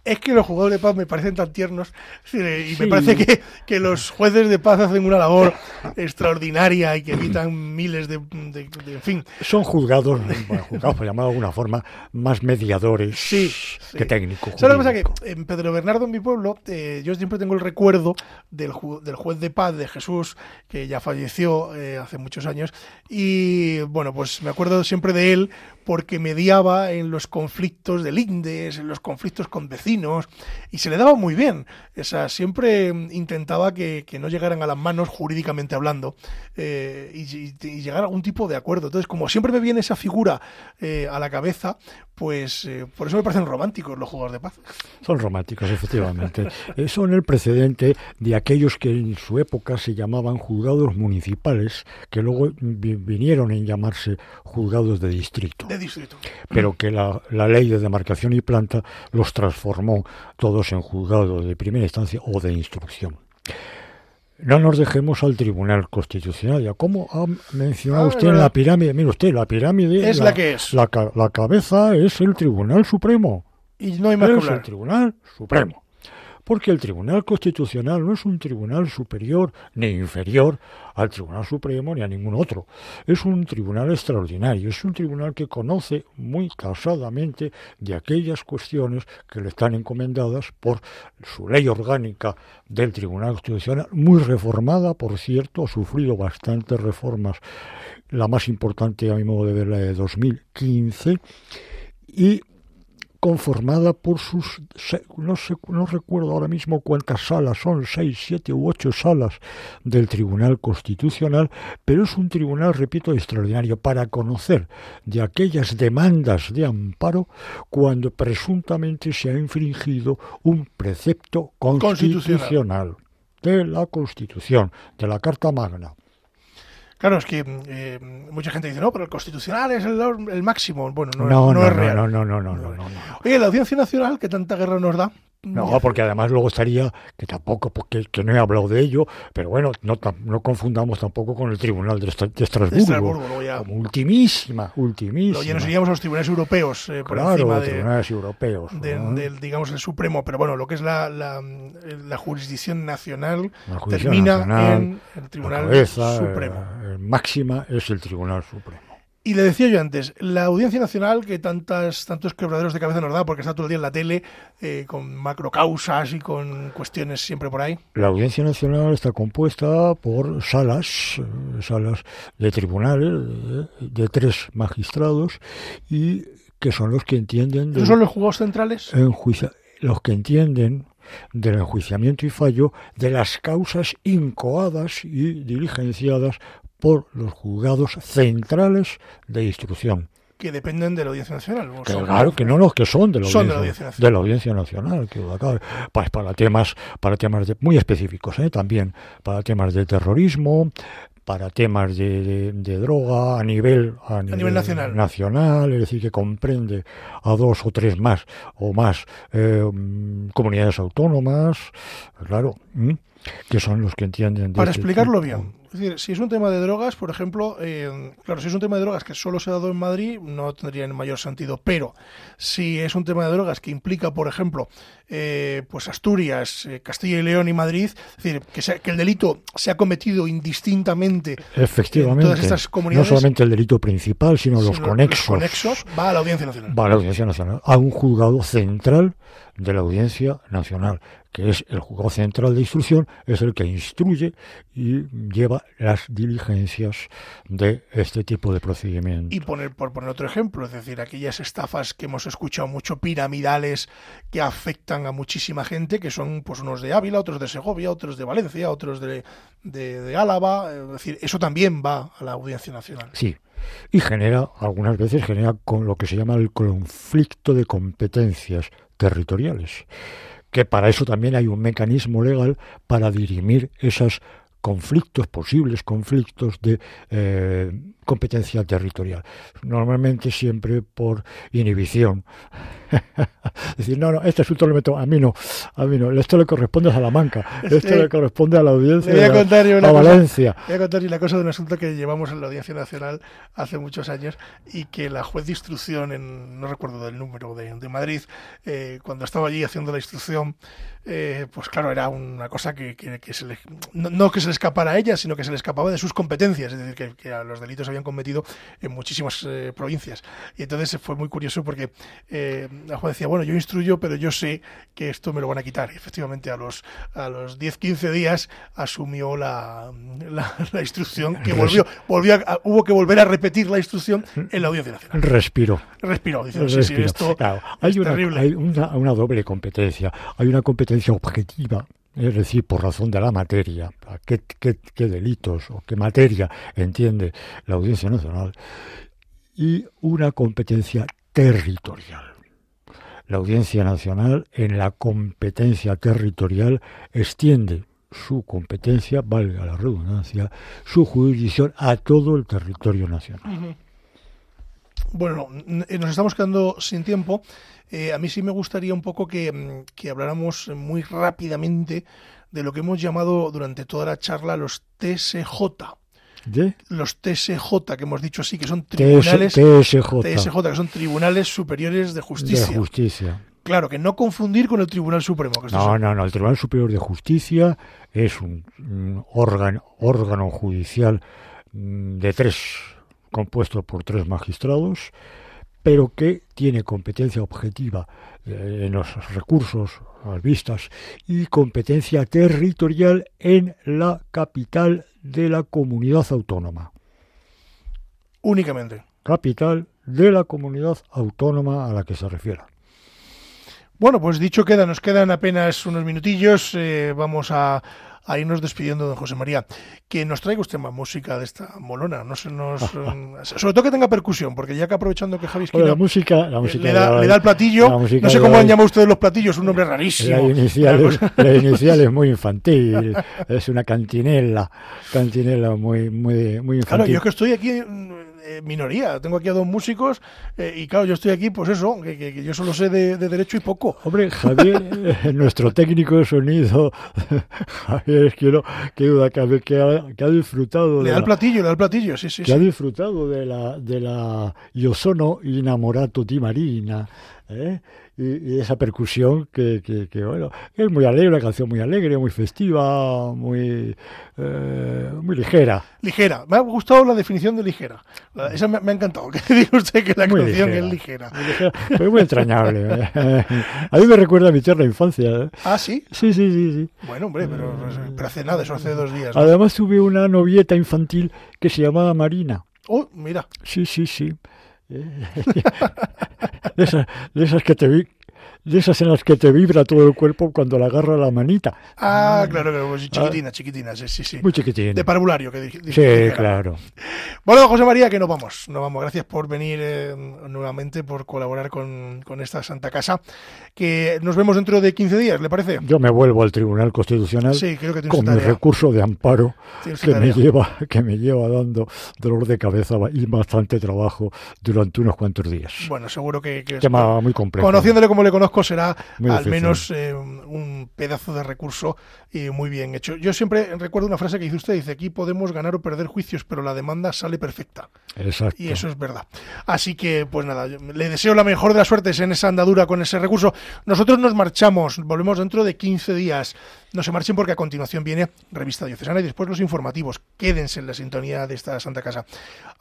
es que los juzgados de paz me parecen tan tiernos y me sí. parece que, que, los jueces de paz hacen una labor extraordinaria y que evitan miles de, de, de en fin. Son juzgados, bueno, juzgados por llamado de alguna forma, más mediadores sí, sí. que técnicos. ¿Sabes lo que pasa? Que en Pedro Bernardo, en mi pueblo, eh, yo siempre tengo el recuerdo del, ju del juez de paz de Jesús, que ya falleció eh, hace muchos años, y bueno, pues me acuerdo siempre de él porque mediaba en los conflictos de lindes, en los conflictos con vecinos, y se le daba muy bien. O siempre intentaba que, que no llegaran a las manos, jurídicamente hablando, eh, y, llegar a algún tipo de acuerdo. Entonces, como siempre me viene esa figura eh, a la cabeza, pues eh, por eso me parecen románticos los juegos de paz. Son románticos, efectivamente. Son el precedente de aquellos que en su época se llamaban juzgados municipales, que luego vi vinieron en llamarse juzgados de distrito. De distrito. Pero que la, la, ley de demarcación y planta los transformó todos en juzgados de primera instancia o de instrucción. No nos dejemos al Tribunal Constitucional. Ya como ha mencionado ah, usted en la pirámide, mire usted, la pirámide es la, la que es. La, la, cabeza es el Tribunal Supremo. Y no hay más es que hablar. el Tribunal Supremo. Porque el Tribunal Constitucional no es un tribunal superior ni inferior al Tribunal Supremo ni a ningún otro. Es un tribunal extraordinario, es un tribunal que conoce muy causadamente de aquellas cuestiones que le están encomendadas por su ley orgánica del Tribunal Constitucional, muy reformada, por cierto, ha sufrido bastantes reformas, la más importante a mi modo de ver la de 2015, y conformada por sus, no, sé, no recuerdo ahora mismo cuántas salas son, seis, siete u ocho salas del Tribunal Constitucional, pero es un tribunal, repito, extraordinario para conocer de aquellas demandas de amparo cuando presuntamente se ha infringido un precepto constitucional, constitucional. de la Constitución, de la Carta Magna. Claro, es que eh, mucha gente dice, no, pero el constitucional es el, el máximo. Bueno, no, no, no, no es real. No, no, no, no, no, no, Oye, la Audiencia Nacional, que tanta guerra nos da, No, porque además luego estaría, que tampoco, porque que no he hablado de ello, pero bueno, no, no confundamos tampoco con el Tribunal de, Estra- de Estrasburgo, Estrasburgo, ya- como ultimísima, ultimísima. Ya nos iríamos a los tribunales europeos eh, por claro, encima de, tribunales europeos. de- ¿no? del, digamos, el Supremo, pero bueno, lo que es la, la, la jurisdicción nacional La jurisdicción termina nacional, en el Tribunal cabeza, Supremo. eh, máxima es el Tribunal Supremo. Y le decía yo antes, la Audiencia Nacional que tantas, tantos quebraderos de cabeza nos da, porque está todo el día en la tele, eh, con macrocausas y con cuestiones siempre por ahí. La Audiencia Nacional está compuesta por salas, eh, salas de tribunales, de, de tres magistrados, y que son los que entienden ¿Esos del son los juzgados centrales? enjuicia- los que entienden del enjuiciamiento y fallo de las causas incoadas y diligenciadas por los juzgados centrales de instrucción. que dependen de la Audiencia Nacional. Que claro que no los que son de la Son de audiencia, la Audiencia Nacional. de la Audiencia Nacional, que. Pues para temas para temas de- muy específicos ¿eh? también para temas de terrorismo para temas de, de- de droga a nivel a nivel nacional. nacional, es decir que comprende a dos o tres más o más eh, comunidades autónomas claro ¿m? que son los que entienden de Para este explicarlo tipo. bien, es decir, si es un tema de drogas, por ejemplo, eh, claro, si es un tema de drogas que solo se ha dado en Madrid, no tendría el mayor sentido. Pero si es un tema de drogas que implica, por ejemplo, eh, pues Asturias, eh, Castilla y León y Madrid, es decir, que, sea- que el delito se ha cometido indistintamente Efectivamente, en todas estas no comunidades, solamente el delito principal, sino, los conexos. conexos, va a la Audiencia Nacional. va a la Audiencia Nacional, a un juzgado central de la Audiencia Nacional, que es el juzgado central de instrucción, es el que instruye y lleva las diligencias de este tipo de procedimientos. Y poner, por poner otro ejemplo, es decir, aquellas estafas que hemos escuchado mucho, piramidales, que afectan a muchísima gente, que son pues unos de Ávila, otros de Segovia, otros de Valencia, otros de, de, de Álava, es decir, eso también va a la Audiencia Nacional. Sí, y genera, algunas veces genera con lo que se llama el conflicto de competencias territoriales, que para eso también hay un mecanismo legal para dirimir esos conflictos, posibles conflictos de eh, competencia territorial. Normalmente siempre por inhibición. decir, no, no, este asunto lo meto, a mí no, a mí no, esto le corresponde a Salamanca, esto le corresponde a la audiencia voy a contar yo una a cosa, Valencia. voy a contar una cosa de un asunto que llevamos en la Audiencia Nacional hace muchos años y que la juez de instrucción, en, no recuerdo del número de, de Madrid, eh, cuando estaba allí haciendo la instrucción, eh, pues claro, era una cosa que, que- que se le, no, no que se le escapara a ella, sino que se le escapaba de sus competencias, es decir, que, que a los delitos se habían cometido en muchísimas eh, provincias. Y entonces fue muy curioso porque eh, la juez decía, bueno, yo instruyo, pero yo sé que esto me lo van a quitar. Y efectivamente, a los, a los 10, 15 días asumió la, la, la instrucción, que volvió, volvió a- hubo que volver a repetir la instrucción en la Audiencia Nacional. Respiró. Respiró, dice, sí, sí, Respiro. esto Claro, hay, es una, terrible. hay una, una doble competencia. Hay una competencia objetiva, es decir, por razón de la materia, qué, qué, qué delitos o qué materia entiende la Audiencia Nacional, y una competencia territorial. La Audiencia Nacional en la competencia territorial extiende su competencia, valga la redundancia, su jurisdicción a todo el territorio nacional. Ujú. Bueno, nos estamos quedando sin tiempo. Eh, a mí sí me gustaría un poco que, mm, que habláramos muy rápidamente de lo que hemos llamado durante toda la charla los TSJ. ¿De? Los TSJ, que hemos dicho así, que son tribunales TSJ. TSJ, que son tribunales superiores de justicia. De justicia. Claro, que no confundir con el Tribunal Supremo. Que No, no, no. El Tribunal Superior de Justicia es un, un órgano, órgano judicial mm, de tres, compuesto por tres magistrados, pero que tiene competencia objetiva eh, en los recursos, las vistas, y competencia territorial en la capital de la comunidad autónoma. Únicamente. Capital de la comunidad autónoma a la que se refiera. Bueno, pues dicho queda, nos quedan apenas unos minutillos. eh, vamos a, a irnos despidiendo, don José María. Que nos traiga usted más música de esta molona. No se nos, eh, sobre todo que tenga percusión, porque ya que aprovechando que Javi Bueno, Esquina la música, la eh, música le, da, de- le da el platillo, la no sé cómo han llamado ustedes los platillos, un nombre rarísimo. La inicial, es, la inicial es muy infantil, es una cantinela, cantinela muy, muy, muy Claro, infantil. yo que estoy aquí eh, minoría. Tengo aquí a dos músicos eh, y claro, yo estoy aquí, pues eso, que, que- que yo solo sé de, de derecho y poco. Hombre, Javier, eh, nuestro técnico de sonido, Javier Esquiero, qué duda cabe, que ha, que ha disfrutado Le de da el la, platillo, le da el platillo, sí, sí. que ha disfrutado de la de la Io sono innamorato di Marina, ¿eh? Y, y esa percusión que, que, que, bueno, es muy alegre, una canción muy alegre, muy festiva, muy eh, muy ligera. Ligera. Me ha gustado la definición de ligera. Esa me, me ha encantado. Que diga usted que la Muy canción ligera. es ligera. Muy ligera, pero muy entrañable. ¿eh? A mí me recuerda a mi tierna infancia. ¿eh? Ah, sí. Sí, sí, sí, sí. Bueno, hombre, pero, pero hace nada, eso hace dos días. ¿no? Además tuve una novieta infantil que se llamaba Marina. Oh, mira. Sí, sí, sí. De de esas en las que te vibra todo el cuerpo cuando la agarra la manita. Ah, claro, claro, pues chiquitina, chiquitina, sí, sí, sí. Muy chiquitín. De parvulario, que dije. Sí, claro. Bueno, José María, que nos vamos. Nos vamos. Gracias por venir eh, nuevamente, por colaborar con, con esta Santa Casa. Que nos vemos dentro de 15 días, ¿le parece? Yo me vuelvo al Tribunal Constitucional Sí, creo que con mi recurso de amparo que me lleva que me lleva dando dolor de cabeza y bastante trabajo durante unos cuantos días. Bueno, seguro que, que Tema muy complejo. conociéndole como le conozco será Muy al difícil. menos eh, un pedazo de recurso y muy bien hecho. Yo siempre recuerdo una frase que dice usted, dice aquí podemos ganar o perder juicios, pero la demanda sale perfecta. Exacto. Y eso es verdad. Así que, pues nada, le deseo la mejor de las suertes en esa andadura con ese recurso. Nosotros nos marchamos, volvemos dentro de 15 días. No se marchen porque a continuación viene Revista Diocesana y después los informativos. Quédense en la sintonía de esta Santa Casa.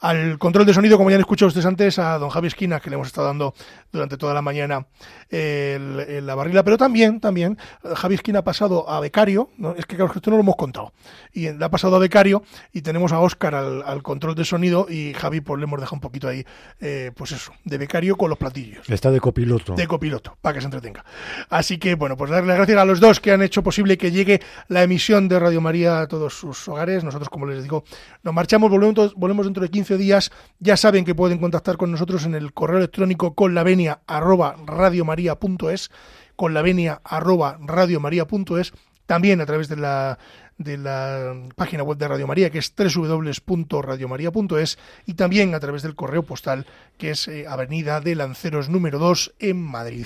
Al control de sonido, como ya han escuchado ustedes antes, a don Javi Esquina, que le hemos estado dando durante toda la mañana el- el- la barrila, pero también, también, Javi Esquina ha pasado a becario, ¿no? es que claro, esto no lo hemos contado, y le ha pasado a becario y tenemos a Óscar al, al control de sonido y Javi pues le hemos dejado un poquito ahí, eh, pues eso, de becario con los platillos Está de copiloto. de copiloto, para que se entretenga. Así que, bueno, pues darle las gracias a los dos que han hecho posible que llegue la emisión de Radio María a todos sus hogares. Nosotros, como les digo, nos marchamos, volvemos, volvemos dentro de 15 días. Ya saben que pueden contactar con nosotros en el correo electrónico con la arroba radiomaria.es, con la también a través de la de la página web de Radio María, que es www.radiomaria.es, y también a través del correo postal, que es eh, Avenida de Lanceros número 2 en Madrid.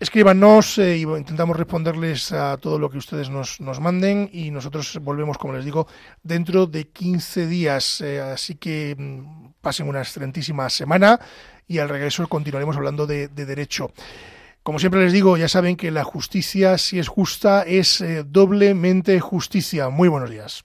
Escríbanos eh, y intentamos responderles a todo lo que ustedes nos, nos manden y nosotros volvemos, como les digo, dentro de 15 días. Eh, así que mm, pasen una excelentísima semana y al regreso continuaremos hablando de, de derecho. Como siempre les digo, ya saben que la justicia, si es justa, es eh, doblemente justicia. Muy buenos días.